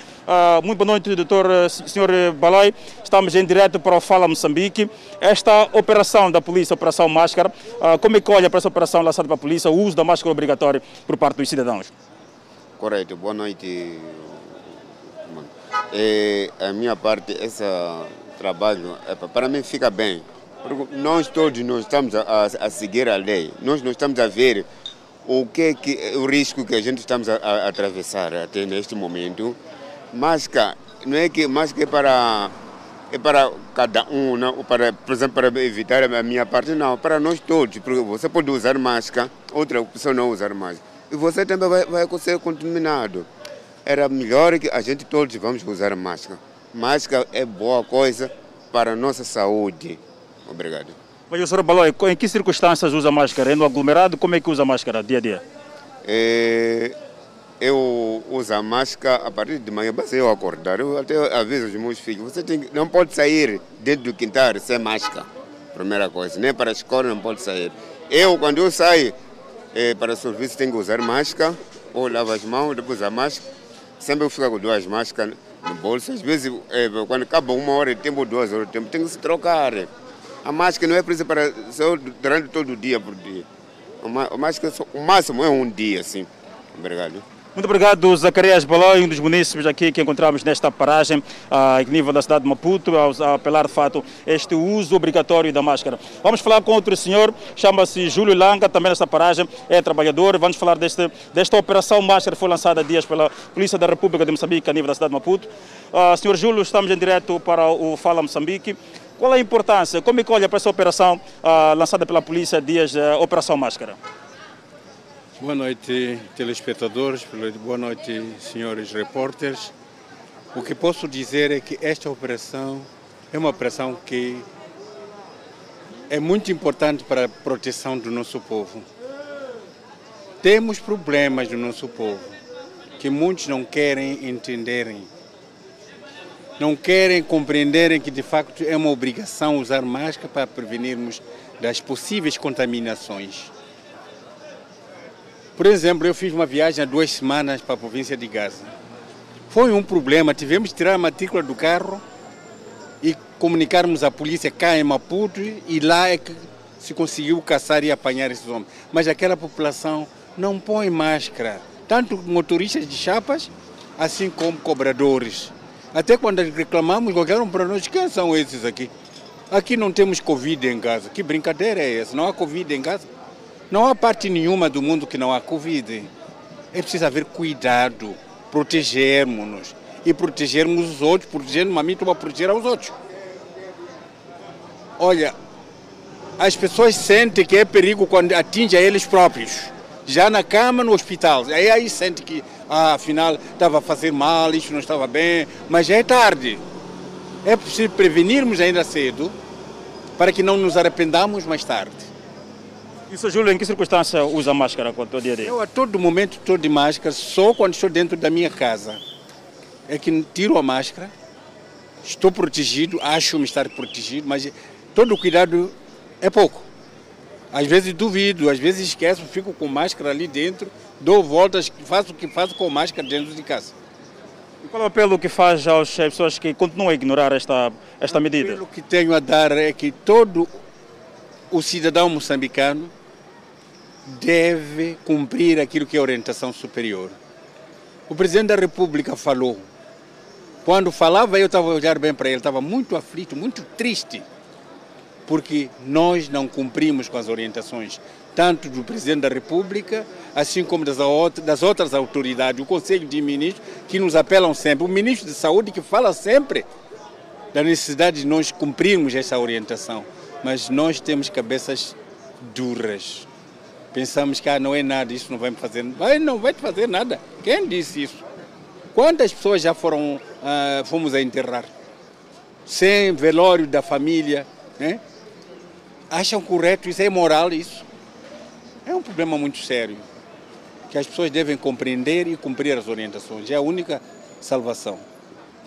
[SPEAKER 41] muito boa noite, doutor senhor Baloi. Estamos em direto para o Fala Moçambique. Esta operação da polícia, Operação Máscara, como é que olha para essa operação lançada pela polícia, o uso da máscara obrigatório por parte dos cidadãos?
[SPEAKER 42] Correto, boa noite. É, a minha parte, esse trabalho, para mim fica bem. Porque nós todos nós estamos a, a, seguir a lei. Nós estamos a ver o que, que o risco que a gente estamos a, a atravessar até neste momento. Máscara, não é que máscara é para é para cada um, não, para, por exemplo, para evitar a minha parte, não, para nós todos, porque você pode usar máscara, outra pessoa não usar máscara, e você também vai, vai ser contaminado. Era melhor que a gente todos vamos usar máscara. Máscara é boa coisa para a nossa saúde. Obrigado.
[SPEAKER 41] Mas, senhor Baloi, em que circunstâncias usa máscara? É no aglomerado? Como é que usa máscara dia a dia?
[SPEAKER 42] É, eu uso a máscara a partir de manhã, basta eu acordar. Eu até aviso os meus filhos, você tem, não pode sair dentro do quintal sem máscara. Primeira coisa, nem para a escola não pode sair. Eu, quando eu saio é, para o serviço, tenho que usar máscara, ou lavo as mãos, depois a máscara. Sempre eu fico com duas máscaras no bolso. Às vezes, é, quando acaba uma hora de tempo, duas horas de tempo, tem que se trocar. A máscara não é precisa para só durante todo o dia por dia. A máscara, o máximo é um dia, assim. Obrigado.
[SPEAKER 41] Muito obrigado, Zacarias Baloi, um dos munícipes aqui que encontramos nesta paragem a nível da cidade de Maputo, a apelar de fato este uso obrigatório da máscara. Vamos falar com outro senhor, chama-se Júlio Langa, também nesta paragem, é trabalhador. Vamos falar deste, desta operação máscara que foi lançada há dias pela Polícia da República de Moçambique a nível da cidade de Maputo. Uh, senhor Júlio, estamos em direto para o Fala Moçambique. Qual a importância, como é que olha para essa operação uh, lançada pela polícia há dias, uh, Operação Máscara?
[SPEAKER 43] Boa noite, telespectadores, boa noite, senhores repórteres. O que posso dizer é que esta operação é uma operação que é muito importante para a proteção do nosso povo. Temos problemas do nosso povo que muitos não querem entenderem. Não querem compreenderem que de facto é uma obrigação usar máscara para prevenirmos das possíveis contaminações. Por exemplo, eu fiz uma viagem há duas semanas para a província de Gaza. Foi um problema, tivemos que tirar a matrícula do carro e comunicarmos à polícia cá em Maputo e lá é que se conseguiu caçar e apanhar esses homens. Mas aquela população não põe máscara, tanto motoristas de chapas, assim como cobradores. Até quando reclamamos, qualquer um para nós, quem são esses aqui? Aqui não temos Covid em Gaza. Que brincadeira é essa? Não há Covid em Gaza? Não há parte nenhuma do mundo que não há Covid. É preciso haver cuidado, protegermos-nos e protegermos os outros, protegendo a mim, para proteger aos outros. Olha, as pessoas sentem que é perigo quando atinge a eles próprios. Já na cama, no hospital. Aí, aí sente que, ah, afinal, estava a fazer mal, isso não estava bem, mas já é tarde. É preciso prevenirmos ainda cedo para que não nos arrependamos mais tarde.
[SPEAKER 41] Isso, Júlio, em que circunstância usa máscara com o dia a dia?
[SPEAKER 43] Eu a todo momento estou de máscara, só quando estou dentro da minha casa. É que tiro a máscara, estou protegido, acho-me estar protegido, mas todo o cuidado é pouco. Às vezes duvido, às vezes esqueço, fico com máscara ali dentro, dou voltas, faço o que faço com máscara dentro de casa.
[SPEAKER 41] E qual é o apelo que faz às pessoas que continuam a ignorar esta, esta medida? O
[SPEAKER 43] apelo que tenho a dar é que todo o cidadão moçambicano deve cumprir aquilo que é orientação superior. O presidente da República falou. Quando falava, eu estava olhar bem para ele, estava muito aflito, muito triste, porque nós não cumprimos com as orientações, tanto do presidente da República, assim como das, das outras autoridades, o Conselho de Ministros, que nos apelam sempre, o ministro de Saúde que fala sempre da necessidade de nós cumprirmos essa orientação. Mas nós temos cabeças duras. Pensamos que ah, não é nada, isso não vai me fazer vai, não vai te fazer nada. Quem disse isso? Quantas pessoas já foram, ah, fomos a enterrar? Sem velório da família, né? Acham correto isso? É moral isso? É um problema muito sério que as pessoas devem compreender e cumprir as orientações. É a única salvação.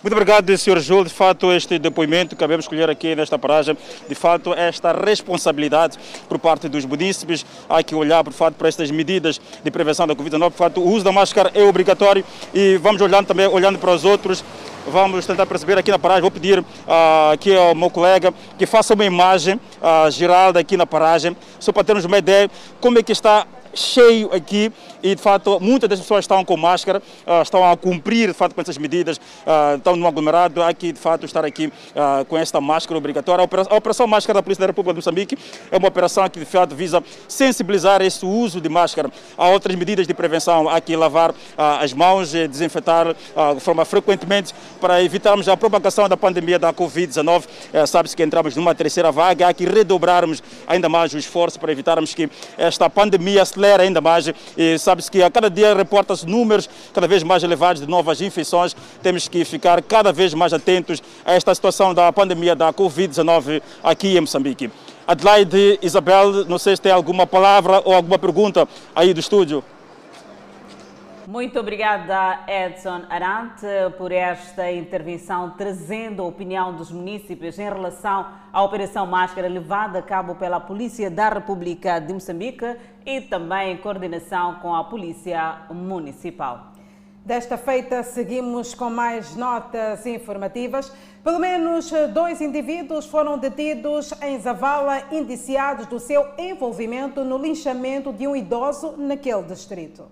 [SPEAKER 41] Muito obrigado, Sr. Júlio. De fato, este depoimento que acabamos de escolher aqui nesta paragem, de fato, esta responsabilidade por parte dos munícipes, há que olhar, por fato, para estas medidas de prevenção da Covid-19. De fato, o uso da máscara é obrigatório e vamos olhando também, olhando para os outros, vamos tentar perceber aqui na paragem. Vou pedir uh, aqui ao meu colega que faça uma imagem uh, geral daqui na paragem, só para termos uma ideia como é que está cheio aqui e de fato muitas das pessoas estão com máscara, uh, estão a cumprir de fato com essas medidas, uh, estão no aglomerado, há que de fato estar aqui uh, com esta máscara obrigatória. A operação, a operação Máscara da Polícia da República de Moçambique é uma operação que de fato visa sensibilizar esse uso de máscara. Há outras medidas de prevenção, há que lavar as mãos, desinfetar de forma frequentemente para evitarmos a propagação da pandemia da Covid-19. Sabe-se que entramos numa terceira vaga, há que redobrarmos ainda mais o esforço para evitarmos que esta pandemia se acelera ainda mais e sabe-se que a cada dia reporta-se números cada vez mais elevados de novas infecções. Temos que ficar cada vez mais atentos a esta situação da pandemia da Covid-19 aqui em Moçambique. Adelaide, Isabel, não sei se tem alguma palavra ou alguma pergunta aí do estúdio.
[SPEAKER 1] Muito obrigada, Edson Arante, por esta intervenção, trazendo a opinião dos municípios em relação à Operação Máscara levada a cabo pela Polícia da República de Moçambique e também em coordenação com a Polícia Municipal.
[SPEAKER 2] Desta feita, seguimos com mais notas informativas. Pelo menos dois indivíduos foram detidos em Zavala, indiciados do seu envolvimento no linchamento de um idoso naquele distrito.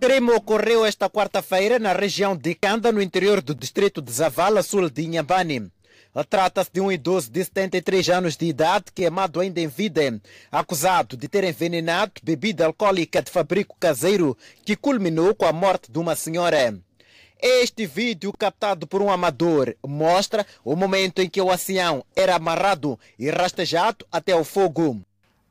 [SPEAKER 44] Crime ocorreu esta quarta-feira na região de Kanda, no interior do distrito de Zavala, sul de Inhambane. Trata-se de um idoso de 73 anos de idade, que é amado ainda em vida, acusado de ter envenenado bebida alcoólica de fabrico caseiro, que culminou com a morte de uma senhora. Este vídeo, captado por um amador, mostra o momento em que o ancião era amarrado e rastejado até o fogo.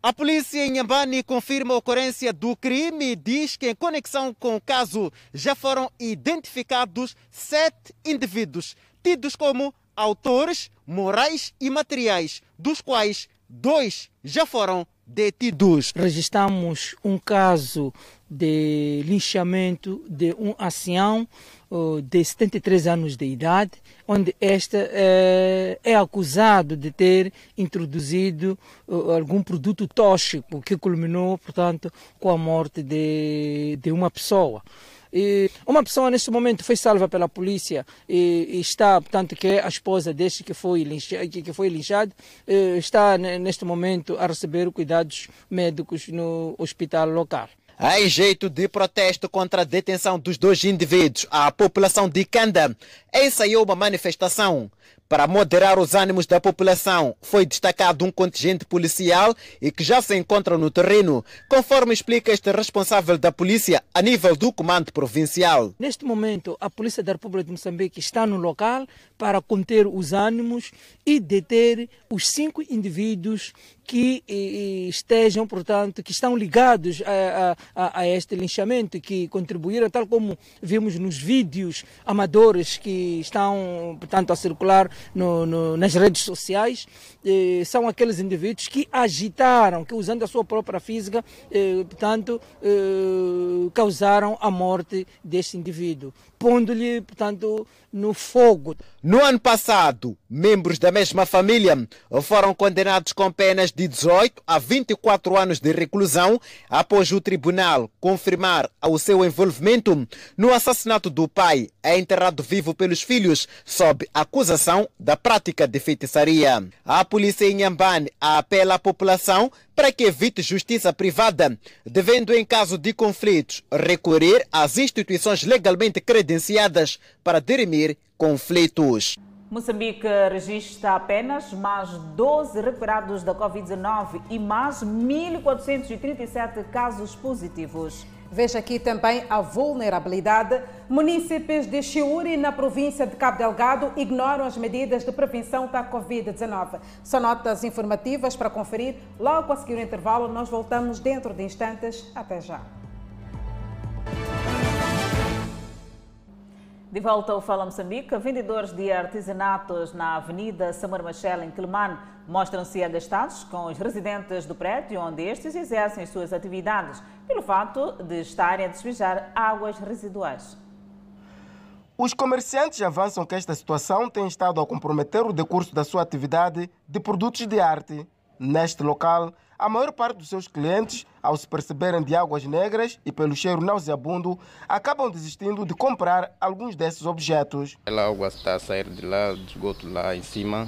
[SPEAKER 44] A polícia em Nhambane confirma a ocorrência do crime e diz que, em conexão com o caso, já foram identificados sete indivíduos, tidos como autores morais e materiais, dos quais dois já foram detidos.
[SPEAKER 45] Registramos um caso de linchamento de um ancião de 73 anos de idade, onde este é, é acusado de ter introduzido algum produto tóxico que culminou, portanto, com a morte de, de uma pessoa. E uma pessoa neste momento foi salva pela polícia e, e está, portanto, que é a esposa deste que foi linchado, que foi linchado está neste momento a receber cuidados médicos no hospital local.
[SPEAKER 44] Em jeito de protesto contra a detenção dos dois indivíduos, a população de Kanda ensaiou uma manifestação. Para moderar os ânimos da população, foi destacado um contingente policial e que já se encontra no terreno, conforme explica este responsável da polícia a nível do comando provincial.
[SPEAKER 45] Neste momento, a Polícia da República de Moçambique está no local para conter os ânimos e deter os cinco indivíduos que estejam, portanto, que estão ligados a, a, a, este linchamento, que contribuíram, tal como vimos nos vídeos amadores que estão, portanto, a circular no, no, nas redes sociais, eh, são aqueles indivíduos que agitaram, que usando a sua própria física, eh, portanto, eh, causaram a morte deste indivíduo, pondo-lhe, portanto, no fogo.
[SPEAKER 44] No ano passado, membros da mesma família foram condenados com penas de 18 a 24 anos de reclusão após o tribunal confirmar o seu envolvimento no assassinato do pai, enterrado vivo pelos filhos, sob acusação da prática de feitiçaria. A polícia em Nhambane apela à população para que evite justiça privada, devendo, em caso de conflitos, recorrer às instituições legalmente credenciadas para dirimir conflitos.
[SPEAKER 1] Moçambique registra apenas mais 12 recuperados da Covid-19 e mais 1.437 casos positivos.
[SPEAKER 2] Veja aqui também a vulnerabilidade. Munícipes de Chiuri, na província de Cabo Delgado, ignoram as medidas de prevenção da Covid-19. São notas informativas para conferir. Logo a seguir o intervalo, nós voltamos dentro de instantes. Até já.
[SPEAKER 1] De volta ao Fala Moçambique, vendedores de artesanatos na Avenida Samar Machel, em Quelimane, mostram-se agastados com os residentes do prédio onde estes exercem suas atividades, pelo fato de estarem a despejar águas residuais.
[SPEAKER 19] Os comerciantes avançam que esta situação tem estado a comprometer o decurso da sua atividade de produtos de arte. Neste local, a maior parte dos seus clientes, ao se perceberem de águas negras e pelo cheiro nauseabundo, acabam desistindo de comprar alguns desses objetos.
[SPEAKER 46] A água está a sair de lá, do esgoto lá em cima,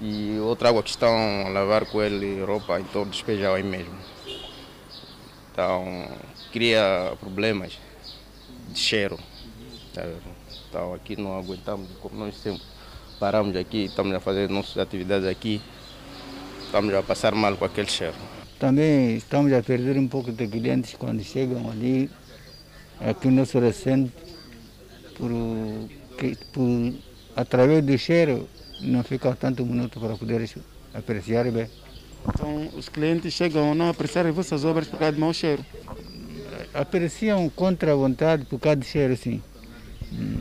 [SPEAKER 46] e outra água que estão a lavar com ele roupa, então despejam aí mesmo. Então, cria problemas de cheiro. Então, aqui não aguentamos, como nós sempre paramos aqui, estamos a fazer nossas atividades aqui, estamos a passar mal com aquele cheiro.
[SPEAKER 44] Também estamos a perder um pouco de clientes quando chegam ali, aqui no nosso recinto, por, por, através do cheiro, não fica tanto minuto para poder apreciar bem.
[SPEAKER 21] Então, os clientes chegam a não apreciar as vossas obras por causa do mau cheiro?
[SPEAKER 44] Apreciam contra a vontade por causa do cheiro, sim. Hum.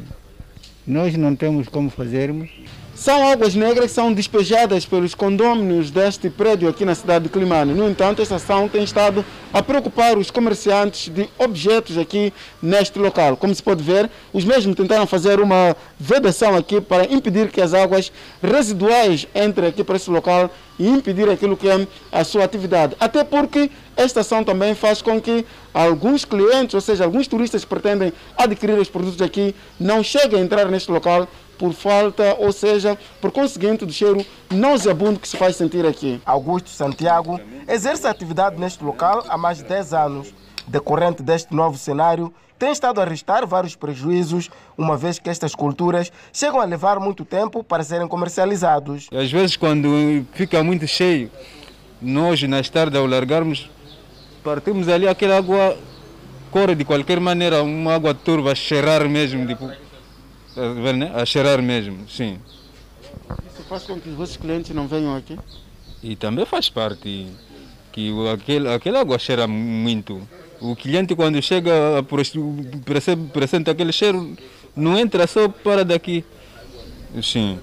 [SPEAKER 44] Nós não temos como fazermos.
[SPEAKER 21] São águas negras que são despejadas pelos condôminos deste prédio aqui na cidade de Climane. No entanto, esta ação tem estado a preocupar os comerciantes de objetos aqui neste local. Como se pode ver, os mesmos tentaram fazer uma vedação aqui para impedir que as águas residuais entrem aqui para esse local e impedir aquilo que é a sua atividade. Até porque esta ação também faz com que alguns clientes, ou seja, alguns turistas que pretendem adquirir os produtos aqui, não cheguem a entrar neste local por falta, ou seja, por conseguinte do cheiro nauseabundo que se faz sentir aqui.
[SPEAKER 19] Augusto Santiago exerce atividade neste local há mais de 10 anos. Decorrente deste novo cenário, tem estado a restar vários prejuízos, uma vez que estas culturas chegam a levar muito tempo para serem comercializados.
[SPEAKER 47] Às vezes, quando fica muito cheio, nós, nas tardes, ao largarmos, partimos ali, aquela água corre de qualquer maneira, uma água turva, a cheirar mesmo, tipo, a cheirar mesmo, sim.
[SPEAKER 21] Isso faz com que os vossos clientes não venham aqui?
[SPEAKER 47] E também faz parte que aquele, aquela água cheira muito. O cliente quando chega apresenta aquele cheiro, não entra só para daqui. Sim.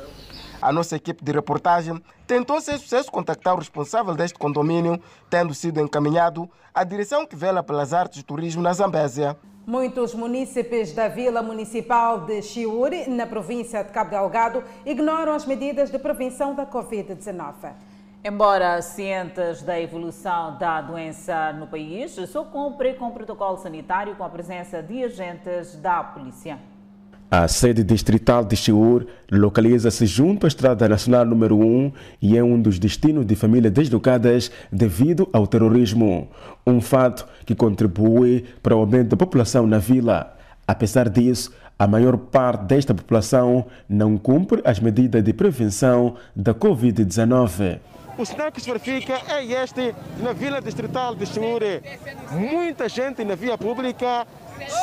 [SPEAKER 19] A nossa equipe de reportagem tentou sem sucesso contactar o responsável deste condomínio, tendo sido encaminhado à direção que vela pelas artes e turismo na Zambésia.
[SPEAKER 2] Muitos munícipes da Vila Municipal de Chiuri, na província de Cabo Delgado, ignoram as medidas de prevenção da Covid-19.
[SPEAKER 1] Embora cientes da evolução da doença no país, só cumpre com o protocolo sanitário com a presença de agentes da polícia.
[SPEAKER 48] A sede distrital de Chiur localiza-se junto à Estrada Nacional número 1 e é um dos destinos de famílias deslocadas devido ao terrorismo. Um fato que contribui para o aumento da população na vila. Apesar disso, a maior parte desta população não cumpre as medidas de prevenção da Covid-19.
[SPEAKER 21] O sinal que se verifica é este na Vila Distrital de Chiure. Muita gente na via pública,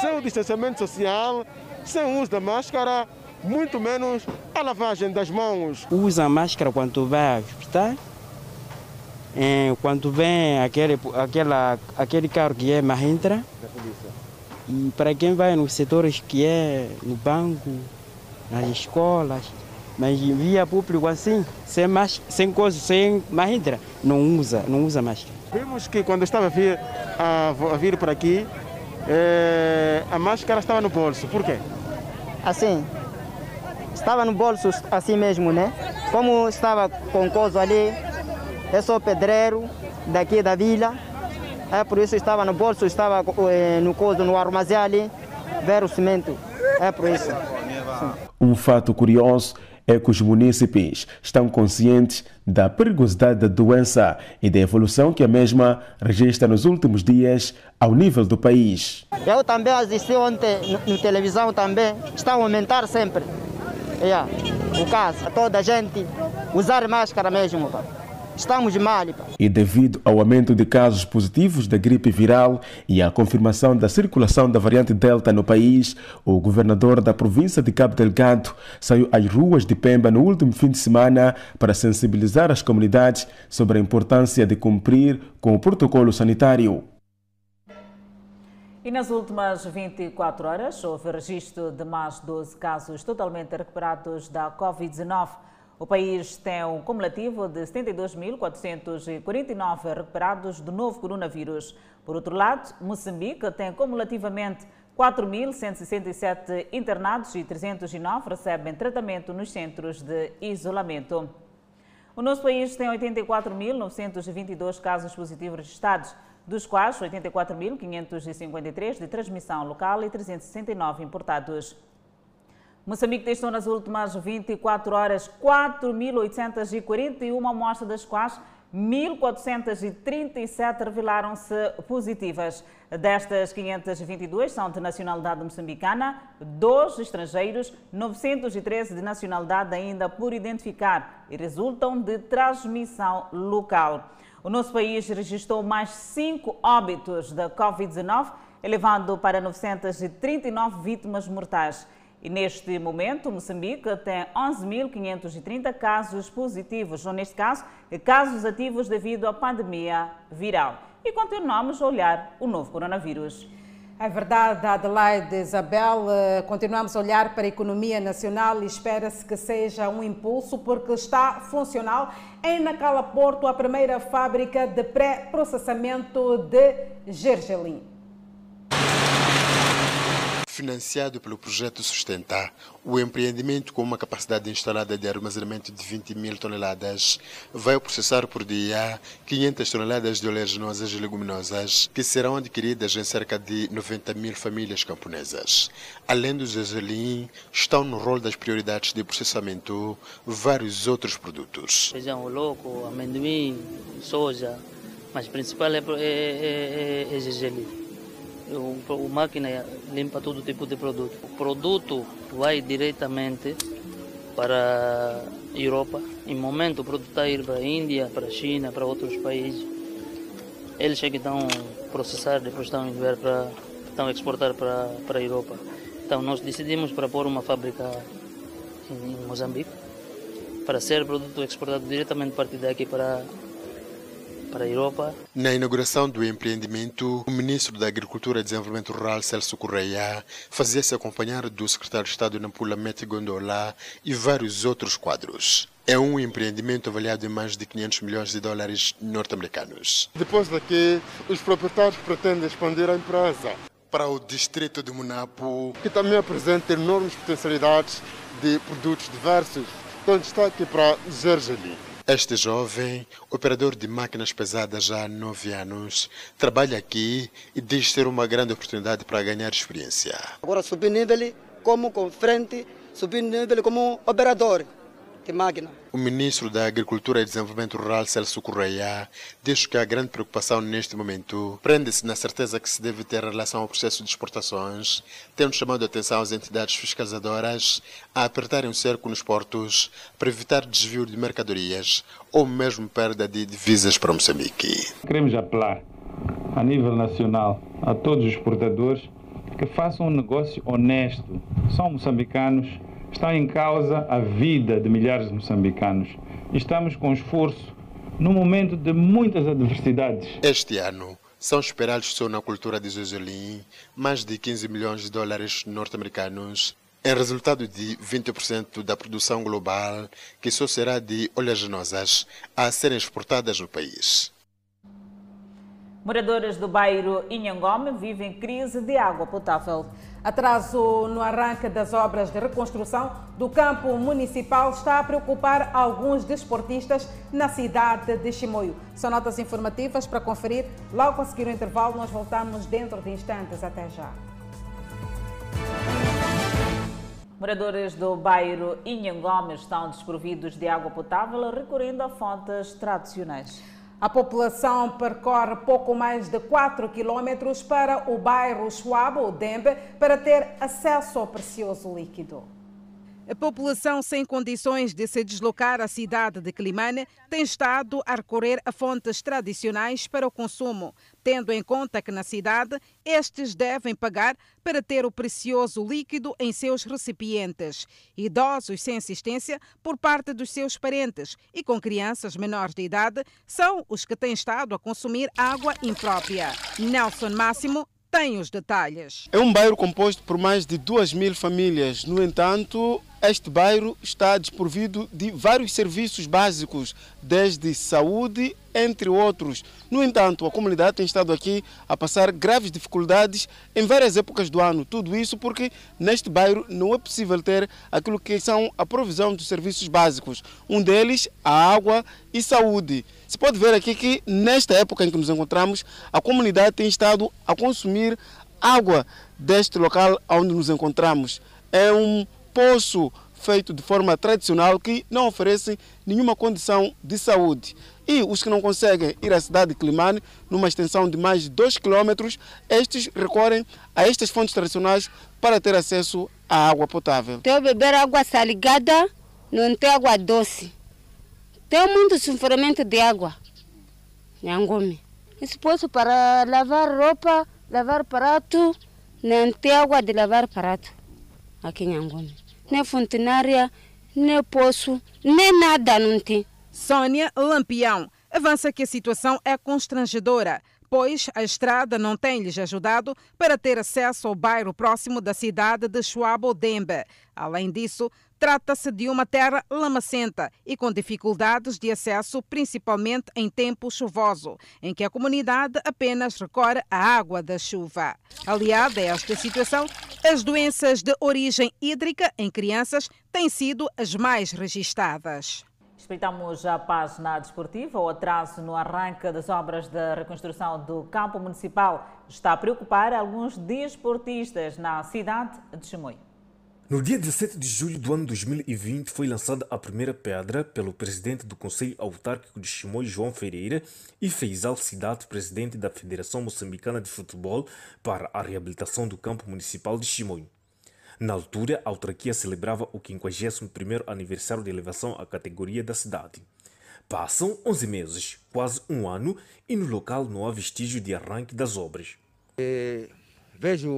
[SPEAKER 21] sem distanciamento social, sem uso da máscara, muito menos a lavagem das mãos.
[SPEAKER 41] Usa máscara quando vai ao hospital, é, quando vem aquele, aquela, aquele carro que é Mahindra, e para quem vai nos setores que é no banco, nas escolas, mas via público assim, sem, mas, sem coisa, sem Mahindra, não usa, não usa máscara.
[SPEAKER 21] Vimos que quando estava a vir, a, a vir por aqui, é, a máscara estava no bolso. Por quê?
[SPEAKER 49] Assim, estava no bolso assim mesmo, né? Como estava com coisa ali, eu sou pedreiro daqui da vila, é por isso estava no bolso, estava é, no coisa, no armazém ali, ver o cimento, é por isso. Sim.
[SPEAKER 48] Um fato curioso é que os munícipes estão conscientes da perigosidade da doença e da evolução que a mesma registra nos últimos dias ao nível do país.
[SPEAKER 49] Eu também assisti ontem na televisão também, está a aumentar sempre. Yeah. O caso, toda a gente usar máscara mesmo. Pá.
[SPEAKER 40] Estamos mal.
[SPEAKER 50] E devido ao aumento de casos positivos da gripe viral e à confirmação da circulação da variante Delta no país, o governador da província de Cabo Delgado saiu às ruas de Pemba no último fim de semana para sensibilizar as comunidades sobre a importância de cumprir com o protocolo sanitário.
[SPEAKER 1] E nas últimas 24 horas houve registro de mais 12 casos totalmente recuperados da Covid-19. O país tem um cumulativo de 72.449 recuperados do novo coronavírus. Por outro lado, Moçambique tem cumulativamente 4.167 internados e 309 recebem tratamento nos centros de isolamento. O nosso país tem 84.922 casos positivos registrados dos quais 84.553 de transmissão local e 369 importados. Moçambique testou nas últimas 24 horas 4.841 amostras, das quais 1.437 revelaram-se positivas. Destas, 522 são de nacionalidade moçambicana, dois estrangeiros, 913 de nacionalidade ainda por identificar e resultam de transmissão local. O nosso país registrou mais cinco óbitos da Covid-19, elevando para 939 vítimas mortais. E neste momento, Moçambique tem 11.530 casos positivos, ou neste caso, casos ativos devido à pandemia viral. E continuamos a olhar o novo coronavírus.
[SPEAKER 2] É verdade, Adelaide Isabel. Eh, continuamos a olhar para a economia nacional e espera-se que seja um impulso, porque está funcional em Nacala Porto a primeira fábrica de pré-processamento de gergelim.
[SPEAKER 48] Financiado pelo projeto Sustentar, o empreendimento com uma capacidade instalada de armazenamento de 20 mil toneladas vai processar por dia 500 toneladas de oleaginosas e leguminosas que serão adquiridas em cerca de 90 mil famílias camponesas. Além do gergelim, estão no rol das prioridades de processamento vários outros produtos.
[SPEAKER 51] Feijão louco, amendoim, soja, mas o principal é, é, é, é, o, máquina limpa todo tipo de produto. O produto vai diretamente para a Europa. Em momento o produto está a ir para a Índia, para a China, para outros países. Eles é que estão a processar, depois estão a enviar para, estão a exportar para, para a Europa. Então nós decidimos para pôr uma fábrica em, em Moçambique para ser produto exportado diretamente a partir daqui para para a Europa.
[SPEAKER 48] Na inauguração do empreendimento, o ministro da Agricultura e Desenvolvimento Rural, Celso Correia, fazia-se acompanhar do secretário de Estado Nampula Mete Gondola e vários outros quadros. É um empreendimento avaliado em mais de 500 milhões de dólares norte-americanos.
[SPEAKER 21] Depois daqui, os proprietários pretendem expandir a empresa
[SPEAKER 48] para o distrito de Munapo,
[SPEAKER 21] que também apresenta enormes potencialidades de produtos diversos, com destaque para Gergelim.
[SPEAKER 48] Este jovem, operador de máquinas pesadas já há nove anos, trabalha aqui e diz ter uma grande oportunidade para ganhar experiência.
[SPEAKER 40] Agora subir nível como com frente, subir nível como operador de máquina.
[SPEAKER 48] O ministro da Agricultura e Desenvolvimento Rural, Celso Correia, diz que a grande preocupação neste momento prende-se na certeza que se deve ter em relação ao processo de exportações, tendo chamado a atenção às entidades fiscalizadoras a apertarem o cerco nos portos para evitar desvio de mercadorias ou mesmo perda de divisas para Moçambique.
[SPEAKER 52] Queremos apelar a nível nacional a todos os exportadores que façam um negócio honesto. São moçambicanos Está em causa a vida de milhares de moçambicanos. Estamos com esforço num momento de muitas adversidades.
[SPEAKER 48] Este ano são esperados só na cultura de Zozolim mais de 15 milhões de dólares norte-americanos em resultado de 20% da produção global, que só será de oleaginosas a serem exportadas no país.
[SPEAKER 1] Moradores do bairro Inhangome vivem crise de água potável.
[SPEAKER 2] Atraso no arranque das obras de reconstrução do campo municipal está a preocupar alguns desportistas na cidade de Chimoio. São notas informativas para conferir. Logo a seguir o intervalo, nós voltamos dentro de instantes. Até já.
[SPEAKER 1] Moradores do bairro Inhangome estão desprovidos de água potável recorrendo a fontes tradicionais.
[SPEAKER 2] A população percorre pouco mais de 4 quilômetros para o bairro Schwab, ou Dembe, para ter acesso ao precioso líquido. A população sem condições de se deslocar à cidade de Climane tem estado a recorrer a fontes tradicionais para o consumo, tendo em conta que na cidade estes devem pagar para ter o precioso líquido em seus recipientes. Idosos sem assistência por parte dos seus parentes e com crianças menores de idade são os que têm estado a consumir água imprópria. Nelson Máximo tem os detalhes.
[SPEAKER 21] É um bairro composto por mais de 2 mil famílias. No entanto, este bairro está desprovido de vários serviços básicos, desde saúde, entre outros. No entanto, a comunidade tem estado aqui a passar graves dificuldades em várias épocas do ano. Tudo isso porque neste bairro não é possível ter aquilo que são a provisão dos serviços básicos. Um deles, a água e saúde. Se pode ver aqui que nesta época em que nos encontramos, a comunidade tem estado a consumir água deste local onde nos encontramos. É um poço feito de forma tradicional que não oferece nenhuma condição de saúde. E os que não conseguem ir à cidade de Climane, numa extensão de mais de 2 km, estes recorrem a estas fontes tradicionais para ter acesso à água potável.
[SPEAKER 53] Tem beber água salgada, não tem água doce. Tem muito sofrimento de água. Nhangome. Esse poço para lavar roupa, lavar prato, não tem água de lavar prato Nhangome. Nem funcionária, nem poço, nem nada não tem.
[SPEAKER 2] Sônia Lampião avança que a situação é constrangedora, pois a estrada não tem lhes ajudado para ter acesso ao bairro próximo da cidade de Chuabo-Dembe. Além disso, Trata-se de uma terra lamacenta e com dificuldades de acesso, principalmente em tempo chuvoso, em que a comunidade apenas recorre à água da chuva. Aliada a esta situação, as doenças de origem hídrica em crianças têm sido as mais registadas.
[SPEAKER 1] Respeitamos a página desportiva. O atraso no arranque das obras de reconstrução do campo municipal está a preocupar alguns desportistas na cidade de Chimoio.
[SPEAKER 30] No dia 17 de julho do ano 2020 foi lançada a primeira pedra pelo presidente do Conselho Autárquico de Chimoio, João Ferreira, e Feizal Cidade, presidente da Federação Moçambicana de Futebol, para a reabilitação do campo municipal de Chimoio. Na altura, a autarquia celebrava o 51º aniversário de elevação à categoria da cidade. Passam 11 meses, quase um ano, e no local não há vestígio de arranque das obras.
[SPEAKER 54] É, vejo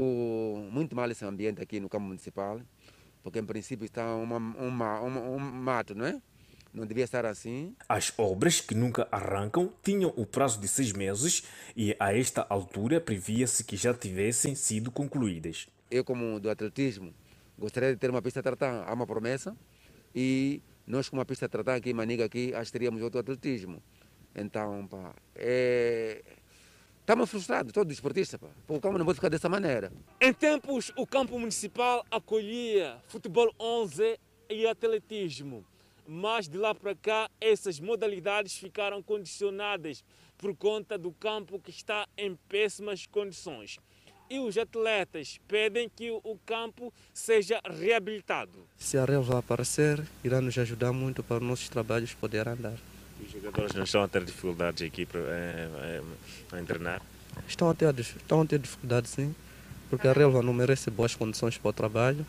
[SPEAKER 54] muito mal esse ambiente aqui no campo municipal porque em princípio está uma, uma, uma, um mato, não é? Não devia estar assim.
[SPEAKER 30] As obras que nunca arrancam tinham o prazo de seis meses e a esta altura previa-se que já tivessem sido concluídas.
[SPEAKER 54] Eu, como do atletismo, gostaria de ter uma pista de tartan, há uma promessa, e nós com uma pista de tartan aqui em Maniga, aqui, acho que teríamos outro atletismo. Então, pá, é, Estamos frustrados, todo desportista, pá. o campo não pode ficar dessa maneira.
[SPEAKER 55] Em tempos, o campo municipal acolhia futebol 11 e atletismo. Mas de lá para cá, essas modalidades ficaram condicionadas por conta do campo que está em péssimas condições. E os atletas pedem que o campo seja reabilitado.
[SPEAKER 56] Se a relva aparecer, irá nos ajudar muito para os nossos trabalhos poderem andar.
[SPEAKER 57] Os jogadores não estão a ter dificuldades aqui para, é, é, a treinar?
[SPEAKER 56] Estão a, ter, estão a ter dificuldades sim, porque a relva não merece boas condições para o trabalho.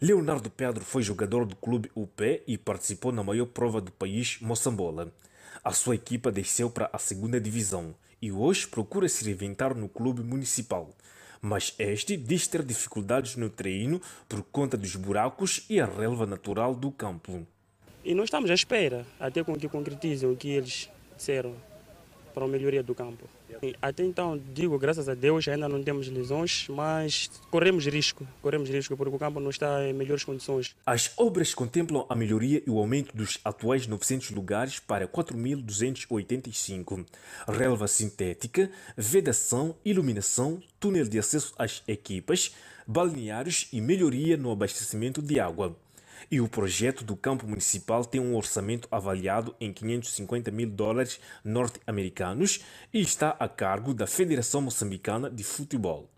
[SPEAKER 30] Leonardo Pedro foi jogador do clube UP e participou na maior prova do país, Moçambola. A sua equipa desceu para a segunda divisão e hoje procura se reinventar no clube municipal. Mas este diz ter dificuldades no treino por conta dos buracos e a relva natural do campo.
[SPEAKER 56] E nós estamos à espera até que concretizem o que eles disseram para a melhoria do campo. Até então, digo, graças a Deus, ainda não temos lesões, mas corremos risco, corremos risco porque o campo não está em melhores condições.
[SPEAKER 30] As obras contemplam a melhoria e o aumento dos atuais 900 lugares para 4.285. Relva sintética, vedação, iluminação, túnel de acesso às equipas, balneários e melhoria no abastecimento de água. E o projeto do campo municipal tem um orçamento avaliado em 550 mil dólares norte-americanos e está a cargo da Federação Moçambicana de Futebol.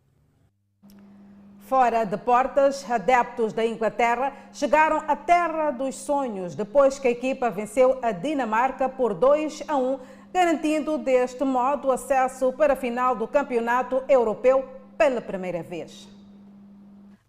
[SPEAKER 2] Fora de portas, adeptos da Inglaterra chegaram à terra dos sonhos depois que a equipa venceu a Dinamarca por 2 a 1, garantindo deste modo acesso para a final do Campeonato Europeu pela primeira vez.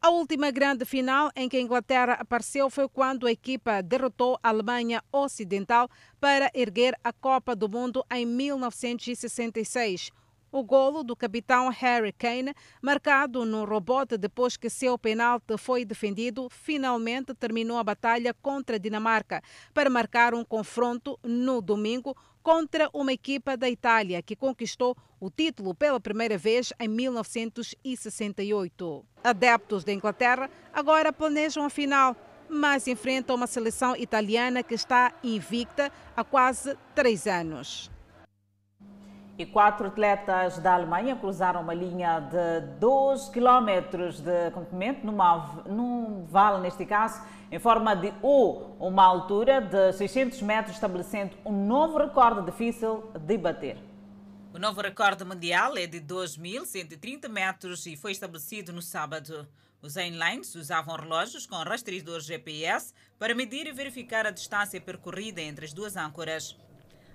[SPEAKER 2] A última grande final em que a Inglaterra apareceu foi quando a equipa derrotou a Alemanha Ocidental para erguer a Copa do Mundo em 1966. O golo do capitão Harry Kane, marcado no rebote depois que seu penalti foi defendido, finalmente terminou a batalha contra a Dinamarca para marcar um confronto no domingo contra uma equipa da Itália que conquistou o título pela primeira vez em 1968. Adeptos da Inglaterra agora planejam a final, mas enfrentam uma seleção italiana que está invicta há quase três anos.
[SPEAKER 1] E quatro atletas da Alemanha cruzaram uma linha de 2 km de comprimento, numa, num vale, neste caso, em forma de U, uma altura de 600 metros, estabelecendo um novo recorde difícil de bater. O novo recorde mundial é de 2.130 metros e foi estabelecido no sábado. Os inlines usavam relógios com rastreador GPS para medir e verificar a distância percorrida entre as duas âncoras.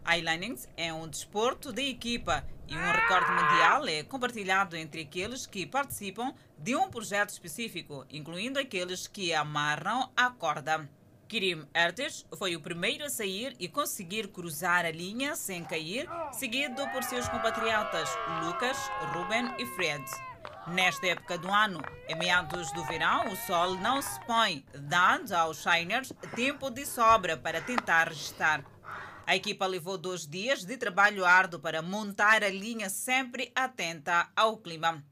[SPEAKER 1] Highlinings é um desporto de equipa e um recorde mundial é compartilhado entre aqueles que participam de um projeto específico, incluindo aqueles que amarram a corda. Kirim Ertes foi o primeiro a sair e conseguir cruzar a linha sem cair, seguido por seus compatriotas Lucas, Ruben e Fred. Nesta época do ano, em meados do verão, o sol não se põe, dando aos Shiners tempo de sobra para tentar restar. A equipa levou dois dias de trabalho árduo para montar a linha sempre atenta ao clima.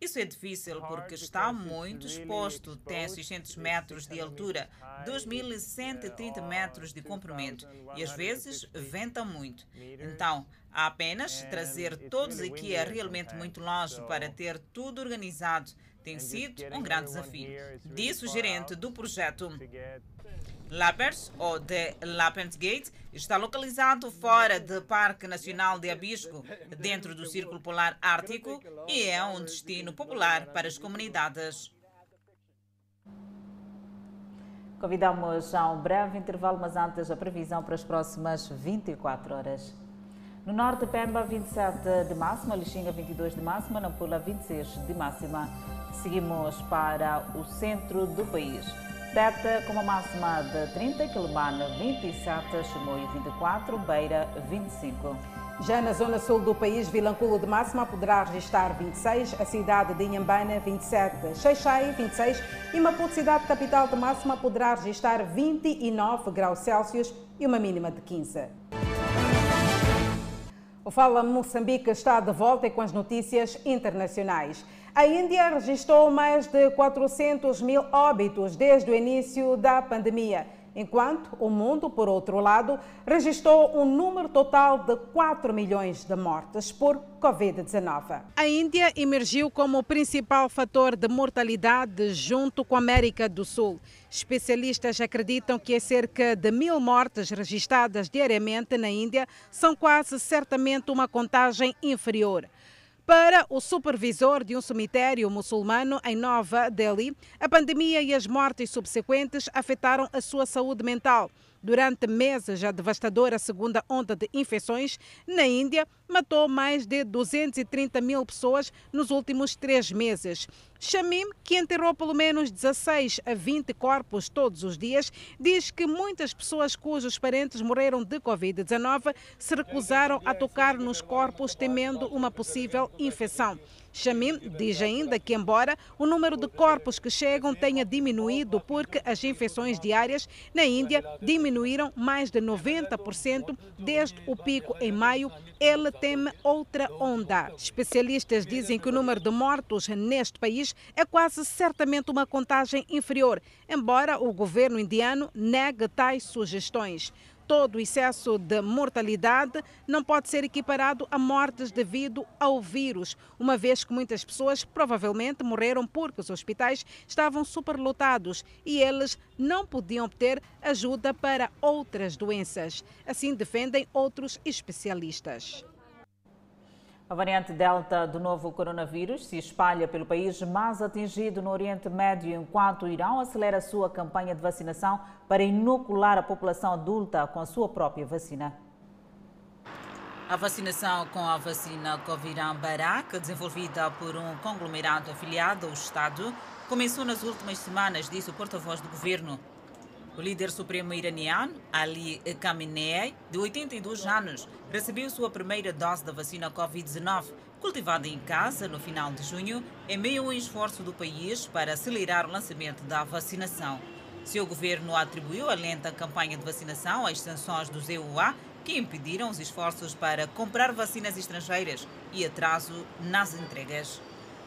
[SPEAKER 1] Isso é difícil porque está muito exposto, tem 600 metros de altura, 2.130 metros de comprimento e às vezes venta muito. Então, apenas trazer todos aqui é realmente muito longe para ter tudo organizado. Tem sido um grande desafio, disse o gerente do projeto. Lapers, ou de Lapens Gate, está localizado fora do Parque Nacional de Abisco, dentro do Círculo Polar Ártico, e é um destino popular para as comunidades. Convidamos a um breve intervalo, mas antes a previsão para as próximas 24 horas. No norte, Pemba, 27 de máxima, Lixinga, 22 de máxima, Nampula, 26 de máxima. Seguimos para o centro do país. Teta com uma máxima de 30, Quilomane 27, Chimoio 24, Beira 25.
[SPEAKER 2] Já na zona sul do país, Vilanculo de máxima poderá registrar 26, a cidade de Inhambane 27, Xeixai 26 e Maputo, cidade capital de máxima, poderá registrar 29 graus Celsius e uma mínima de 15. O Fala Moçambique está de volta com as notícias internacionais. A Índia registrou mais de 400 mil óbitos desde o início da pandemia, enquanto o mundo, por outro lado, registrou um número total de 4 milhões de mortes por Covid-19. A Índia emergiu como o principal fator de mortalidade junto com a América do Sul. Especialistas acreditam que cerca de mil mortes registradas diariamente na Índia são quase certamente uma contagem inferior. Para o supervisor de um cemitério muçulmano em Nova Delhi, a pandemia e as mortes subsequentes afetaram a sua saúde mental. Durante meses, a devastadora segunda onda de infecções na Índia matou mais de 230 mil pessoas nos últimos três meses. Shamim, que enterrou pelo menos 16 a 20 corpos todos os dias, diz que muitas pessoas cujos parentes morreram de Covid-19 se recusaram a tocar nos corpos temendo uma possível infecção. Shamim diz ainda que, embora o número de corpos que chegam tenha diminuído porque as infecções diárias na Índia diminuíram mais de 90% desde o pico em maio, ele teme outra onda. Especialistas dizem que o número de mortos neste país é quase certamente uma contagem inferior, embora o governo indiano negue tais sugestões todo o excesso de mortalidade não pode ser equiparado a mortes devido ao vírus, uma vez que muitas pessoas provavelmente morreram porque os hospitais estavam superlotados e eles não podiam obter ajuda para outras doenças. Assim defendem outros especialistas.
[SPEAKER 1] A variante Delta do novo coronavírus se espalha pelo país mais atingido no Oriente Médio, enquanto o Irão acelera sua campanha de vacinação para inocular a população adulta com a sua própria vacina. A vacinação com a vacina Coviran Barak, desenvolvida por um conglomerado afiliado ao Estado, começou nas últimas semanas, disse o porta-voz do governo. O líder supremo iraniano, Ali Khamenei, de 82 anos, recebeu sua primeira dose da vacina Covid-19, cultivada em casa no final de junho, em meio ao esforço do país para acelerar o lançamento da vacinação. Seu governo atribuiu a lenta campanha de vacinação às sanções dos EUA, que impediram os esforços para comprar vacinas estrangeiras e atraso nas entregas.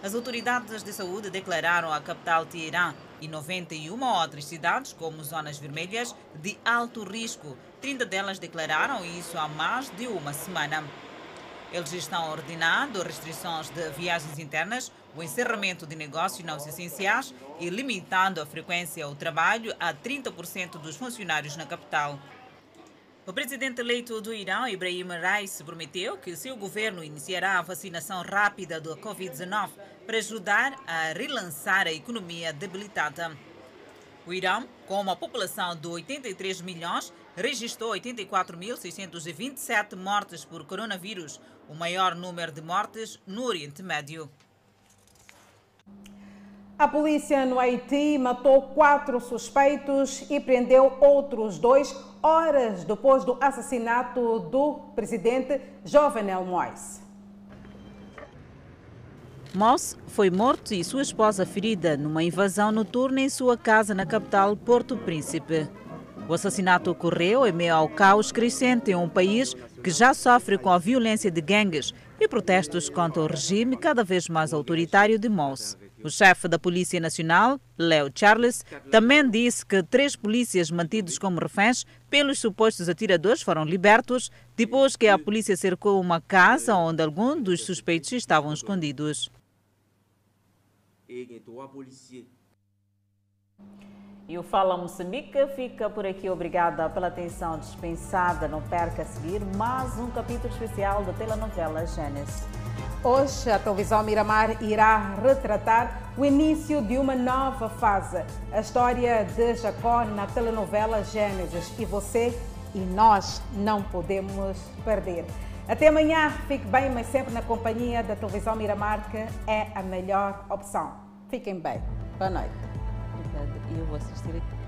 [SPEAKER 1] As autoridades de saúde declararam a capital Teherã e 91 outras cidades como zonas vermelhas de alto risco. 30 delas declararam isso há mais de uma semana. Eles estão ordenando restrições de viagens internas, o encerramento de negócios não essenciais e limitando a frequência ao trabalho a 30% dos funcionários na capital. O presidente eleito do Irã, Ibrahim Raisi, prometeu que seu governo iniciará a vacinação rápida do Covid-19 para ajudar a relançar a economia debilitada. O Irã, com uma população de 83 milhões, registrou 84.627 mortes por coronavírus, o maior número de mortes no Oriente Médio.
[SPEAKER 2] A polícia no Haiti matou quatro suspeitos e prendeu outros dois horas depois do assassinato do presidente Jovenel Moïse.
[SPEAKER 1] Moss foi morto e sua esposa ferida numa invasão noturna em sua casa na capital Porto Príncipe. O assassinato ocorreu em meio ao caos crescente em um país que já sofre com a violência de gangues e protestos contra o regime cada vez mais autoritário de Moss. O chefe da Polícia Nacional, Leo Charles, também disse que três polícias mantidos como reféns pelos supostos atiradores foram libertos depois que a polícia cercou uma casa onde alguns dos suspeitos estavam escondidos. E o Fala Moçambique fica por aqui. Obrigada pela atenção dispensada. Não perca a seguir mais um capítulo especial da telenovela Gênesis.
[SPEAKER 2] Hoje, a televisão Miramar irá retratar o início de uma nova fase. A história de Jacó na telenovela Gênesis. E você e nós não podemos perder. Até amanhã. Fique bem, mas sempre na companhia da televisão Miramar, que é a melhor opção. Fiquem bem. Boa noite.
[SPEAKER 1] E eu vou assistir aqui.